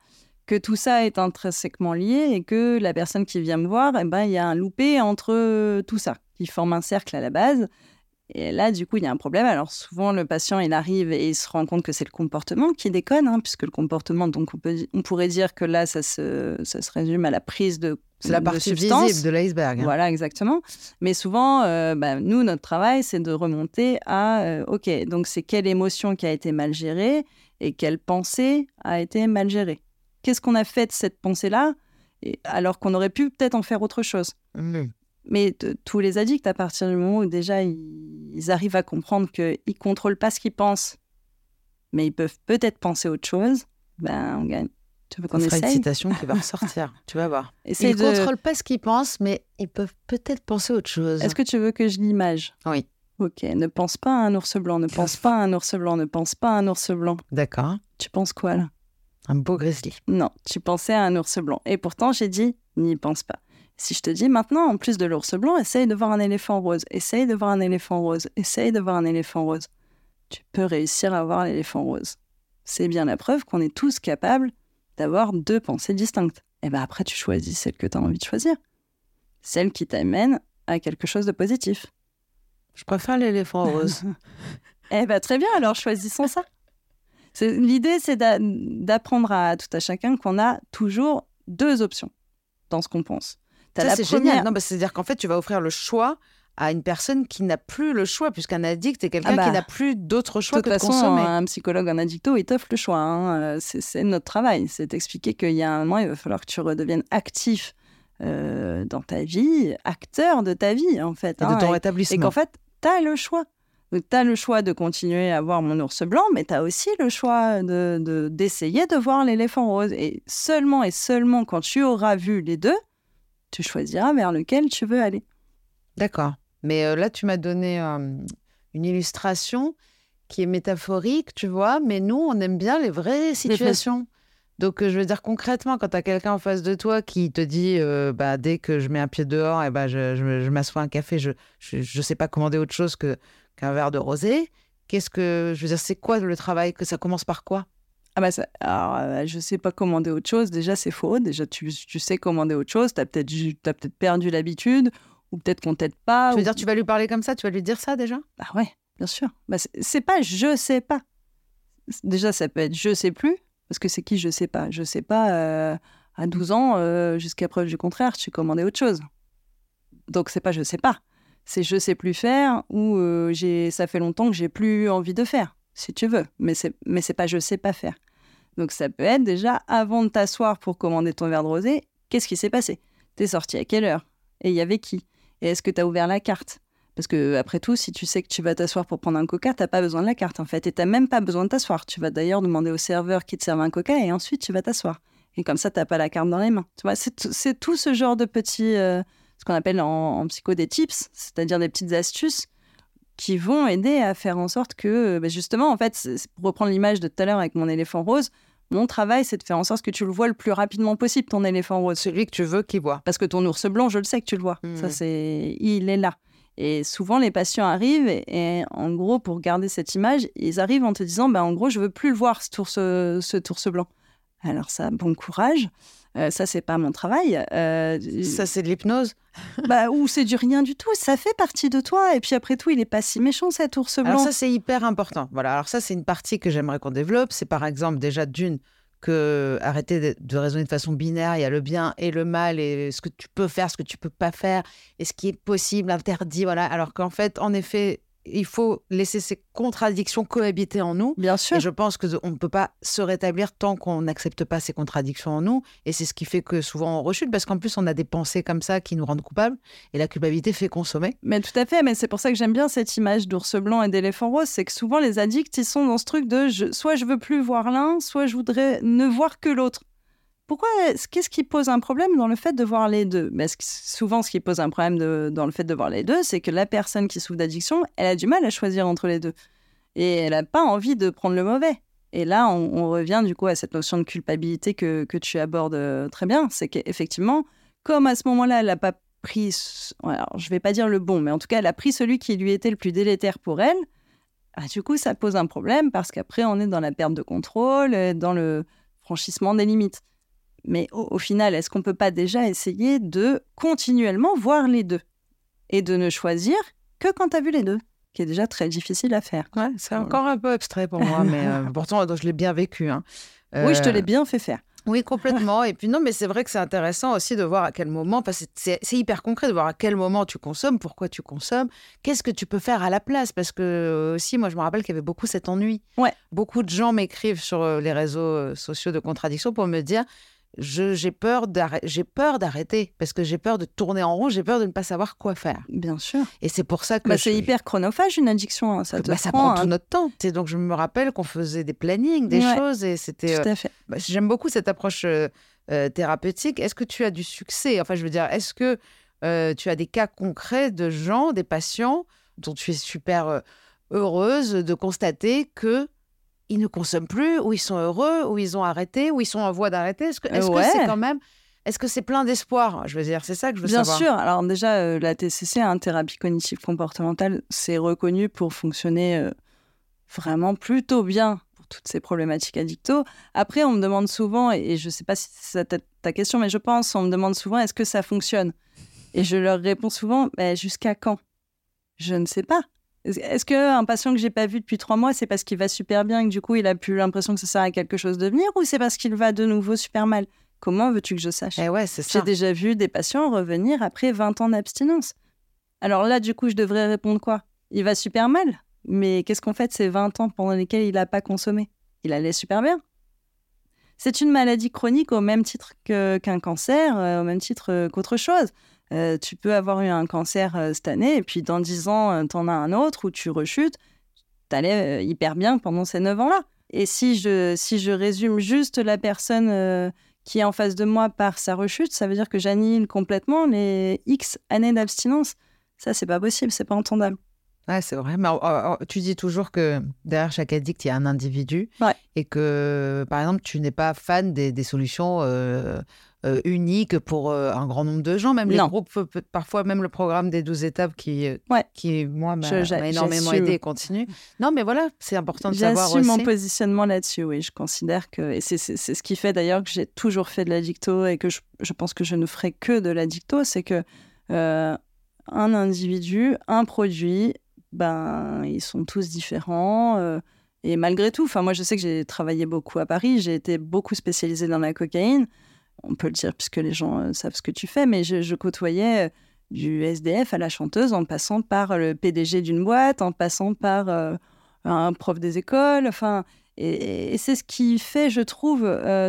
Que tout ça est intrinsèquement lié et que la personne qui vient me voir, eh ben, il y a un loupé entre euh, tout ça, qui forme un cercle à la base. Et là, du coup, il y a un problème. Alors, souvent, le patient, il arrive et il se rend compte que c'est le comportement qui déconne, hein, puisque le comportement, donc, on, peut, on pourrait dire que là, ça se, ça se résume à la prise de C'est la partie substances. visible de l'iceberg. hein. Voilà, exactement. Mais souvent, euh, bah, nous, notre travail, c'est de remonter à, euh, OK, donc c'est quelle émotion qui a été mal gérée et quelle pensée a été mal gérée. Qu'est-ce qu'on a fait de cette pensée-là alors qu'on aurait pu peut-être en faire autre chose Mm. mais tous les addicts, à partir du moment où déjà ils, ils arrivent à comprendre qu'ils ne contrôlent pas ce qu'ils pensent, mais ils peuvent peut-être penser autre chose, ben on gagne. Tu veux qu'on On fera une essaye? citation qui va ressortir. tu vas voir. Essaye Ils de- ne contrôlent pas ce qu'ils pensent, mais ils peuvent peut-être penser autre chose. Est-ce que tu veux que je l'image? Oui. Ok, ne pense pas à un ours blanc, ne pense pas à un ours blanc, ne pense pas à un ours blanc. D'accord. Tu penses quoi là? Un beau grizzly. Non, tu pensais à un ours blanc. Et pourtant, j'ai dit, n'y pense pas. Si je te dis maintenant, en plus de l'ours blanc, essaye de voir un éléphant rose, essaye de voir un éléphant rose, essaye de voir un éléphant rose. Tu peux réussir à voir l'éléphant rose. C'est bien la preuve qu'on est tous capables d'avoir deux pensées distinctes. Et bien après, tu choisis celle que tu as envie de choisir. Celle qui t'amène à quelque chose de positif. Je préfère l'éléphant rose. Eh ben très bien, alors choisissons ça. L'idée, c'est d'a- d'apprendre à tout à chacun qu'on a toujours deux options dans ce qu'on pense. Ça, c'est première- génial. Non, bah, C'est-à-dire qu'en fait, tu vas offrir le choix à une personne qui n'a plus le choix, puisqu'un addict est quelqu'un Ah bah, qui n'a plus d'autre choix que de façon, consommer. un psychologue en addicto, il t'offre le choix. hein. Euh, C'est notre travail. C'est d'expliquer qu'il y a un moment, il va falloir que tu redeviennes actif euh, dans ta vie, acteur de ta vie, en fait. Et hein. de ton Et- rétablissement. Et qu'en fait, tu as le choix. Donc, tu as le choix de continuer à voir mon ours blanc, mais tu as aussi le choix d'essayer de, d'essayer de voir l'éléphant rose. Et seulement et seulement quand tu auras vu les deux, tu choisiras vers lequel tu veux aller. D'accord. Mais euh, là, tu m'as donné euh, une illustration qui est métaphorique, tu vois, mais nous, on aime bien les vraies situations. Donc, euh, je veux dire, concrètement, quand tu as quelqu'un en face de toi qui te dit, euh, bah, dès que je mets un pied dehors, et bah, je, je, je m'assois un café, je ne sais pas commander autre chose que, qu'un verre de rosé, qu'est-ce que, je veux dire, c'est quoi le travail? Que Ça commence par quoi? Ah bah ça, alors, euh, je sais pas commander autre chose. Déjà, c'est faux. Déjà, tu, tu sais commander autre chose. Tu as peut-être as peut perdu l'habitude ou peut-être qu'on t'aide pas. Tu veux ou- dire, tu vas lui parler comme ça? Tu vas lui dire ça déjà? Bah ouais, bien sûr. Bah, c'est- c'est pas je sais pas. Déjà, ça peut être je sais plus, parce que c'est qui je sais pas? Je sais pas, euh, à 12 ans, euh, jusqu'à preuve du contraire, tu commandais autre chose. Donc, c'est pas je sais pas. C'est je sais plus faire ou euh, j'ai ça fait longtemps que j'ai plus envie de faire, si tu veux. Mais c'est mais c'est pas je sais pas faire. Donc, ça peut être déjà avant de t'asseoir pour commander ton verre de rosé, qu'est-ce qui s'est passé? T'es sorti à quelle heure? Et il y avait qui? Et est-ce que tu as ouvert la carte? Parce que après tout, si tu sais que tu vas t'asseoir pour prendre un coca, t'as pas besoin de la carte en fait, et t'as même pas besoin de t'asseoir. Tu vas d'ailleurs demander au serveur qui te serve un coca, et ensuite tu vas t'asseoir. Et comme ça, t'as pas la carte dans les mains. Tu vois, c'est tout- c'est tout ce genre de petits, euh, ce qu'on appelle en, en psycho des tips, c'est-à-dire des petites astuces qui vont aider à faire en sorte que, euh, ben justement, en fait, pour reprendre l'image de tout à l'heure avec mon éléphant rose, mon travail, c'est de faire en sorte que tu le vois le plus rapidement possible, ton éléphant rose. Celui que tu veux qu'il voit. Parce que ton ours blanc, je le sais que tu le vois. Mhm. Ça, c'est, il est là. Et souvent, les patients arrivent et, et en gros, pour garder cette image, ils arrivent en te disant, bah, en gros, je veux plus le voir, cet ours, cet ours blanc. Alors ça, bon courage. Euh, ça, c'est pas mon travail. Euh, Ça, c'est de l'hypnose. bah, ou c'est du rien du tout. Ça fait partie de toi. Et puis après tout, il est pas si méchant cet ours blanc. Alors ça, c'est hyper important. Voilà. Alors ça, c'est une partie que j'aimerais qu'on développe. C'est par exemple déjà d'une que arrêter de, de raisonner de façon binaire. Il y a le bien et le mal et ce que tu peux faire, ce que tu peux pas faire et ce qui est possible, interdit. Voilà. Alors qu'en fait, en effet, il faut laisser ces contradictions cohabiter en nous. Bien sûr. Et je pense que on ne peut pas se rétablir tant qu'on n'accepte pas ces contradictions en nous. Et c'est ce qui fait que souvent on rechute, parce qu'en plus on a des pensées comme ça qui nous rendent coupables. Et la culpabilité fait consommer. Mais tout à fait, mais c'est pour ça que j'aime bien cette image d'ours blanc et d'éléphant rose, c'est que souvent les addicts, ils sont dans ce truc de je- soit je veux plus voir l'un, soit je voudrais ne voir que l'autre. Pourquoi est-ce- Qu'est-ce qui pose un problème dans le fait de voir les deux? Souvent, ce qui pose un problème dans le fait de voir les deux, c'est que la personne qui souffre d'addiction, elle a du mal à choisir entre les deux. Et elle n'a pas envie de prendre le mauvais. Et là, on, revient du coup à cette notion de culpabilité que, tu abordes euh, très bien. C'est qu'effectivement, comme à ce moment-là, elle n'a pas pris, alors, je vais pas dire le bon, mais en tout cas, elle a pris celui qui lui était le plus délétère pour elle, ah, du coup, ça pose un problème parce qu'après, on est dans la perte de contrôle, dans le franchissement des limites. Mais au, au final, est-ce qu'on peut pas déjà essayer de continuellement voir les deux et de ne choisir que quand tu as vu les deux, qui est déjà très difficile à faire. Ouais, c'est Voilà. encore un peu abstrait pour moi, mais euh, pourtant je l'ai bien vécu. hein. Oui, je te Euh, l'ai bien fait faire. Oui, complètement. Et puis non, mais c'est vrai que c'est intéressant aussi de voir à quel moment, parce que c'est hyper concret de voir à quel moment tu consommes, pourquoi tu consommes, qu'est-ce que tu peux faire à la place. Parce que euh, aussi, moi, je me rappelle qu'il y avait beaucoup cet ennui. Ouais. Beaucoup de gens m'écrivent sur euh, les réseaux sociaux de contradiction pour me dire. J'ai peur d'arrê- j'ai peur d'arrêter parce que j'ai peur de tourner en rond, j'ai peur de ne pas savoir quoi faire. Bien sûr. Et c'est pour ça que Bah, c'est hyper chronophage une addiction. hein. Ça que, te bah, ça prend prend tout un- notre temps. Et donc je me rappelle qu'on faisait des plannings, des Ouais. choses et c'était euh, Tout à fait. bah, J'aime beaucoup cette approche euh, euh, thérapeutique. Est-ce que tu as du succès? Enfin, je veux dire, est-ce que euh, tu as des cas concrets de gens, des patients dont tu es super heureuse de constater que ils ne consomment plus, ou ils sont heureux, ou ils ont arrêté, ou ils sont en voie d'arrêter Est-ce que Ouais. c'est quand même Est-ce que c'est plein d'espoir? Je veux dire, c'est ça que je veux Bien savoir. sûr. Alors déjà, euh, la TCC, hein, thérapie cognitive comportementale, c'est reconnu pour fonctionner euh, vraiment plutôt bien pour toutes ces problématiques addicto. Après, on me demande souvent, et je ne sais pas si c'est ta, ta question, mais je pense, on me demande souvent, est-ce que ça fonctionne? Et je leur réponds souvent, Ben, jusqu'à quand? Je ne sais pas. Est-ce- qu'un patient que j'ai pas vu depuis trois mois, c'est parce qu'il va super bien et que du coup, il a plus l'impression que ça sert à quelque chose de venir ou c'est parce qu'il va de nouveau super mal? Comment veux-tu que je sache? Eh ouais, c'est ça. j'ai déjà vu des patients revenir après 20 ans d'abstinence. Alors là, du coup, je devrais répondre quoi? Il va super mal, mais qu'est-ce qu'on fait de ces 20 ans pendant lesquels il n'a pas consommé? Il allait super bien. C'est une maladie chronique au même titre qu'un cancer, euh, au même titre euh, qu'autre chose. Euh, tu peux avoir eu un cancer euh, cette année, et puis dans 10 ans, tu en as un autre où tu rechutes. Tu allais euh, hyper bien pendant ces 9 ans-là. Et si je, si je résume juste la personne euh, qui est en face de moi par sa rechute, ça veut dire que j'annihile complètement les X années d'abstinence. Ça, c'est pas possible, c'est pas entendable. Ouais, c'est vrai. Mais oh, oh, tu dis toujours que derrière chaque addict, il y a un individu. Ouais. Et que, par exemple, tu n'es pas fan des, des solutions euh, euh, uniques pour euh, un grand nombre de gens. Même les Non. groupes, parfois même le programme des 12 étapes qui, euh, Ouais. qui moi, m'a énormément aidé et continue. Non, mais voilà, c'est important de savoir J'assume mon aussi. positionnement là-dessus, oui. Je considère que. Et c'est ce qui fait d'ailleurs que j'ai toujours fait de la dicto et que je, je pense que je ne ferai que de la dicto. C'est que euh, un individu, un produit, ben, ils sont tous différents. et malgré tout, enfin, moi, je sais que j'ai travaillé beaucoup à Paris. J'ai été beaucoup spécialisée dans la cocaïne. On peut le dire puisque les gens euh, savent ce que tu fais, mais je, côtoyais. euh, du SDF à la chanteuse, en passant par le PDG d'une boîte, en passant par euh, un prof des écoles. Enfin, et, c'est ce qui fait, je trouve,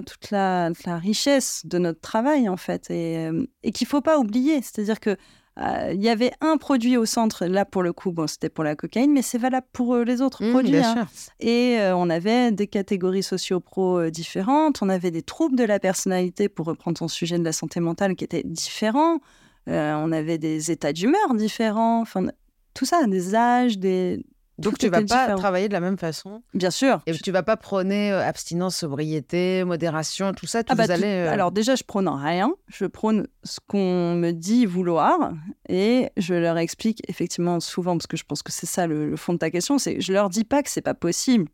toute, la, la richesse de notre travail, en fait, et, et qu'il faut pas oublier. C'est-à-dire que il y avait un produit au centre, là pour le coup, bon, c'était pour la cocaïne, mais c'est valable pour euh, les autres Mmh, produits. bien hein. sûr. Et euh, on avait des catégories socio-pro euh, différentes, on avait des troubles de la personnalité, pour reprendre ton sujet de la santé mentale, qui étaient différents. Euh, on avait des états d'humeur différents, enfin, tout ça, des âges, des. Donc, tu vas pas différent. travailler de la même façon. Bien sûr. Et tu vas pas prôner euh, abstinence, sobriété, modération, tout ça. Tout Ah bah, allez, euh, Alors déjà, je prône rien. Je prône ce qu'on me dit vouloir et je leur explique effectivement souvent, parce que je pense que c'est ça le, le fond de ta question, c'est je leur dis pas que c'est pas possible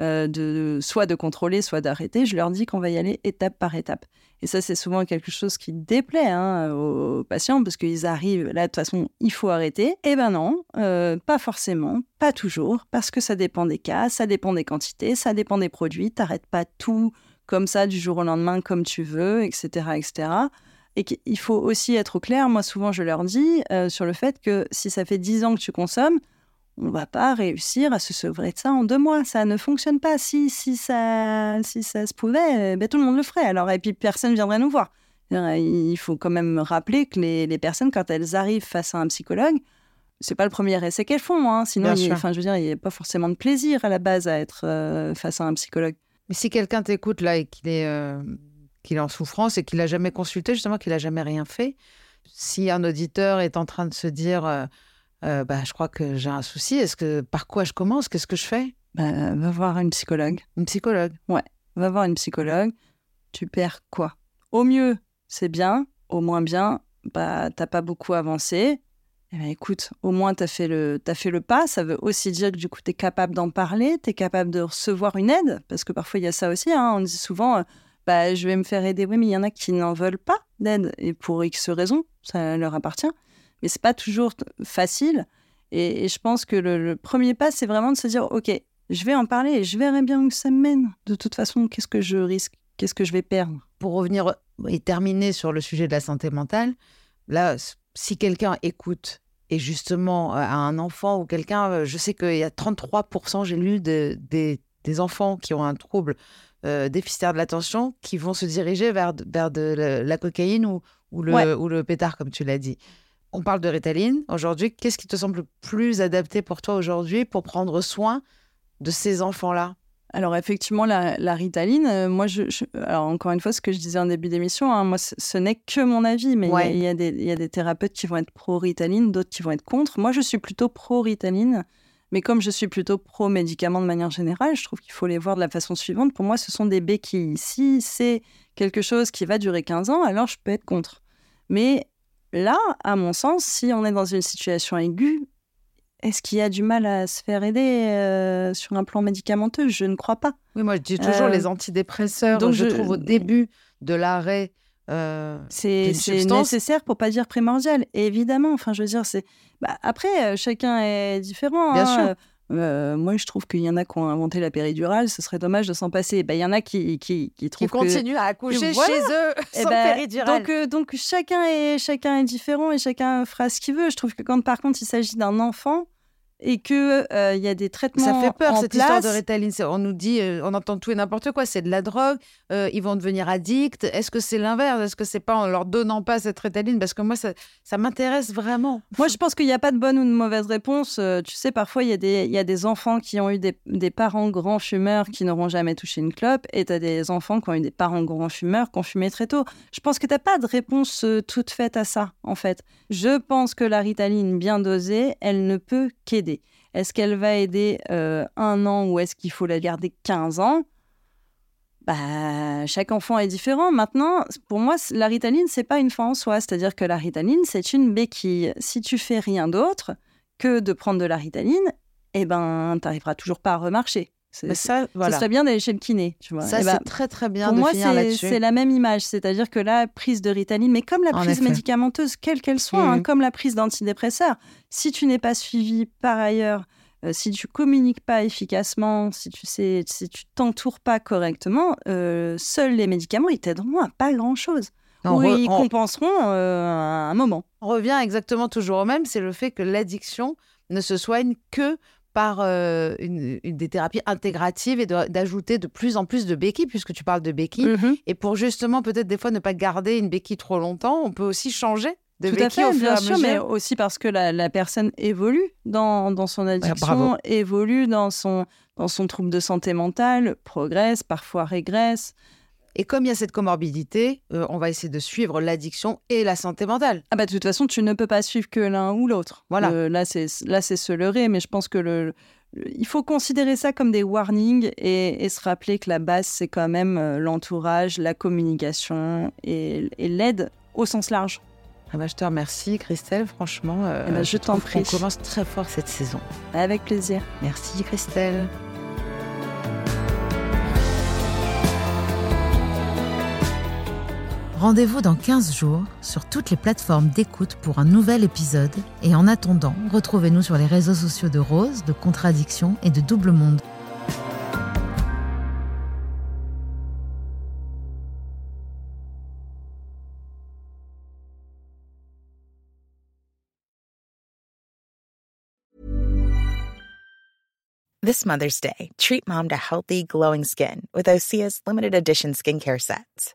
euh, de soit de contrôler, soit d'arrêter. Je leur dis qu'on va y aller étape par étape. Et ça, c'est souvent quelque chose qui déplaît hein, aux patients parce qu'ils arrivent là de toute façon, il faut arrêter. Eh ben non, euh, pas forcément, pas toujours, parce que ça dépend des cas, ça dépend des quantités, ça dépend des produits. T'arrêtes pas tout comme ça du jour au lendemain comme tu veux, etc., etc. Et qu'il faut aussi être au clair. Moi, souvent, je leur dis euh, sur le fait que si ça fait 10 ans que tu consommes, on va pas réussir à se sevrer de ça en deux mois. Ça ne fonctionne pas. Si, si, ça, si ça se pouvait, euh, ben, tout le monde le ferait. Alors, et puis, personne viendrait nous voir. Euh, Il faut quand même rappeler que les, les personnes, quand elles arrivent face à un psychologue, c'est pas le premier essai qu'elles font. hein. Sinon, il, enfin, je veux dire, il n'y a pas forcément de plaisir à la base à être euh, face à un psychologue. Mais si quelqu'un t'écoute là et qu'il est, euh, qu'il est en souffrance et qu'il n'a jamais consulté, justement, qu'il n'a jamais rien fait, si un auditeur est en train de se dire euh, euh, bah, Je crois que j'ai un souci, est-ce que par quoi je commence? Qu'est-ce que je fais? Ben, va voir une psychologue. Une psychologue? va voir une psychologue, tu perds quoi? Au mieux, c'est bien, au moins bien, bah t'as pas beaucoup avancé. Eh ben, écoute, au moins t'as fait le t'as fait le pas. Ça veut aussi dire que du coup t'es capable d'en parler, t'es capable de recevoir une aide, parce que parfois il y a ça aussi. hein. On dit souvent, euh, bah je vais me faire aider. Oui, mais il y en a qui n'en veulent pas d'aide et pour X raisons, ça leur appartient. Mais c'est pas toujours facile. Et, et je pense que le, le premier pas, c'est vraiment de se dire, ok, je vais en parler et je verrai bien où ça me mène. De toute façon, qu'est-ce que je risque? Qu'est-ce que je vais perdre? Pour revenir et terminer sur le sujet de la santé mentale, là, si quelqu'un écoute et justement euh, a un enfant ou quelqu'un, euh, je sais qu'il y a 33%, j'ai lu, de- des, des enfants qui ont un trouble euh, déficitaire de l'attention qui vont se diriger vers, vers de la, la cocaïne ou, ou, le, Ouais. ou le pétard, comme tu l'as dit. On parle de Ritaline. Aujourd'hui, qu'est-ce qui te semble le plus adapté pour toi aujourd'hui pour prendre soin de ces enfants-là? Alors effectivement, la, la Ritaline, euh, moi, je, je- alors encore une fois, ce que je disais en début d'émission, hein, moi, ce, ce n'est que mon avis, mais il y Ouais. y a des thérapeutes qui vont être pro-Ritaline, d'autres qui vont être contre. Moi, je suis plutôt pro-Ritaline, mais comme je suis plutôt pro-médicaments de manière générale, je trouve qu'il faut les voir de la façon suivante. Pour moi, ce sont des béquilles. Si c'est quelque chose qui va durer 15 ans, alors je peux être contre. Mais là, à mon sens, si on est dans une situation aiguë, est-ce qu'il y a du mal à se faire aider euh, sur un plan médicamenteux? Je ne crois pas. Oui, moi, je dis toujours Euh, les antidépresseurs. donc je, je- trouve au début de l'arrêt. euh, C'est substance. nécessaire pour pas dire primordial. Et évidemment, enfin, je veux dire, c'est. Bah, après, chacun est différent. Bien hein. sûr. Euh, moi, je trouve qu'il y en a qui ont inventé la péridurale. Ce serait dommage de s'en passer. Bah, Il y en a qui, qui, qui qui trouvent que. continuent à accoucher Voilà. chez eux Eh sans ben, péridurale. Donc, euh, donc chacun, est, chacun est différent et chacun fera ce qu'il veut. Je trouve que quand par contre il s'agit d'un enfant, et que il y a des traitements Ça fait peur en cette place. histoire de Ritaline. C'est- On nous dit, euh, on entend tout et n'importe quoi. C'est de la drogue. euh, ils vont devenir addicts. Est-ce que c'est l'inverse? Est-ce que c'est pas en leur donnant pas cette Ritaline Parce que moi, ça, ça m'intéresse vraiment. Moi, je pense qu'il n'y a pas de bonne ou de mauvaise réponse. Euh, tu sais, parfois, il y, a des- il y a des enfants qui ont eu des, des parents grands fumeurs qui n'auront jamais touché une clope, et tu as des enfants qui ont eu des parents grands fumeurs qui ont fumé très tôt. Je pense que tu n'as pas de réponse euh, toute faite à ça, en fait. Je pense que la ritaline bien dosée, elle ne peut qu'aider. Est-ce qu'elle va aider euh, un an ou est-ce qu'il faut la garder 15 ans? Bah, chaque enfant est différent. Maintenant, pour moi, la ritaline, c'est pas une fin en soi. C'est-à-dire que la ritaline, c'est une béquille. Si tu fais rien d'autre que de prendre de la ritaline, eh ben, t'arriveras toujours pas à remarcher. Mais ça, serait bien d'aller chez le kiné, tu vois. Ça, Eh ben, c'est très très bien pour de moi, c'est la même image. C'est-à-dire que la prise de ritaline, mais comme la En prise effet. médicamenteuse, quelle qu'elle soit, hein, comme la prise d'antidépresseurs, si tu n'es pas suivi par ailleurs, euh, si tu communiques pas efficacement, si tu sais, si tu t'entoures pas correctement, euh, seuls les médicaments, ils t'aideront à pas. On Ou re- ils on- compenseront euh, un moment. On revient exactement toujours au même, c'est le fait que l'addiction ne se soigne que par euh, une, une- des thérapies intégratives et d'ajouter de, plus en plus de béquilles, puisque tu parles de béquilles. Mhm. Et pour justement peut-être des fois ne pas garder une béquille trop longtemps, on peut aussi changer de Tout à béquille fait, au fur et bien sûr, mais aussi parce que la, la personne évolue dans, dans son addiction, évolue dans son, dans son trouble de santé mentale, progresse, parfois régresse. Et comme il y a cette comorbidité, euh, on va essayer de suivre l'addiction et la santé mentale. Ah bah de toute façon, tu ne peux pas suivre que l'un ou l'autre. Voilà. Euh, là, c'est là, c'est se leurrer, mais je pense que le, le- il faut considérer ça comme des warnings et, et se rappeler que la base, c'est quand même euh, l'entourage, la communication et, et l'aide au sens large. Ah bah, je te remercie, Christelle. Franchement, euh, Eh ben, je t'en prie. commence très fort cette saison. Avec plaisir. Merci, Christelle. Rendez-vous dans 15 jours sur toutes les plateformes d'écoute pour un nouvel épisode. Et en attendant, retrouvez-nous sur les réseaux sociaux de Rose, de Contradiction et de Double Monde. This Mother's Day, treat mom to healthy, glowing skin with Osea's limited edition skincare sets.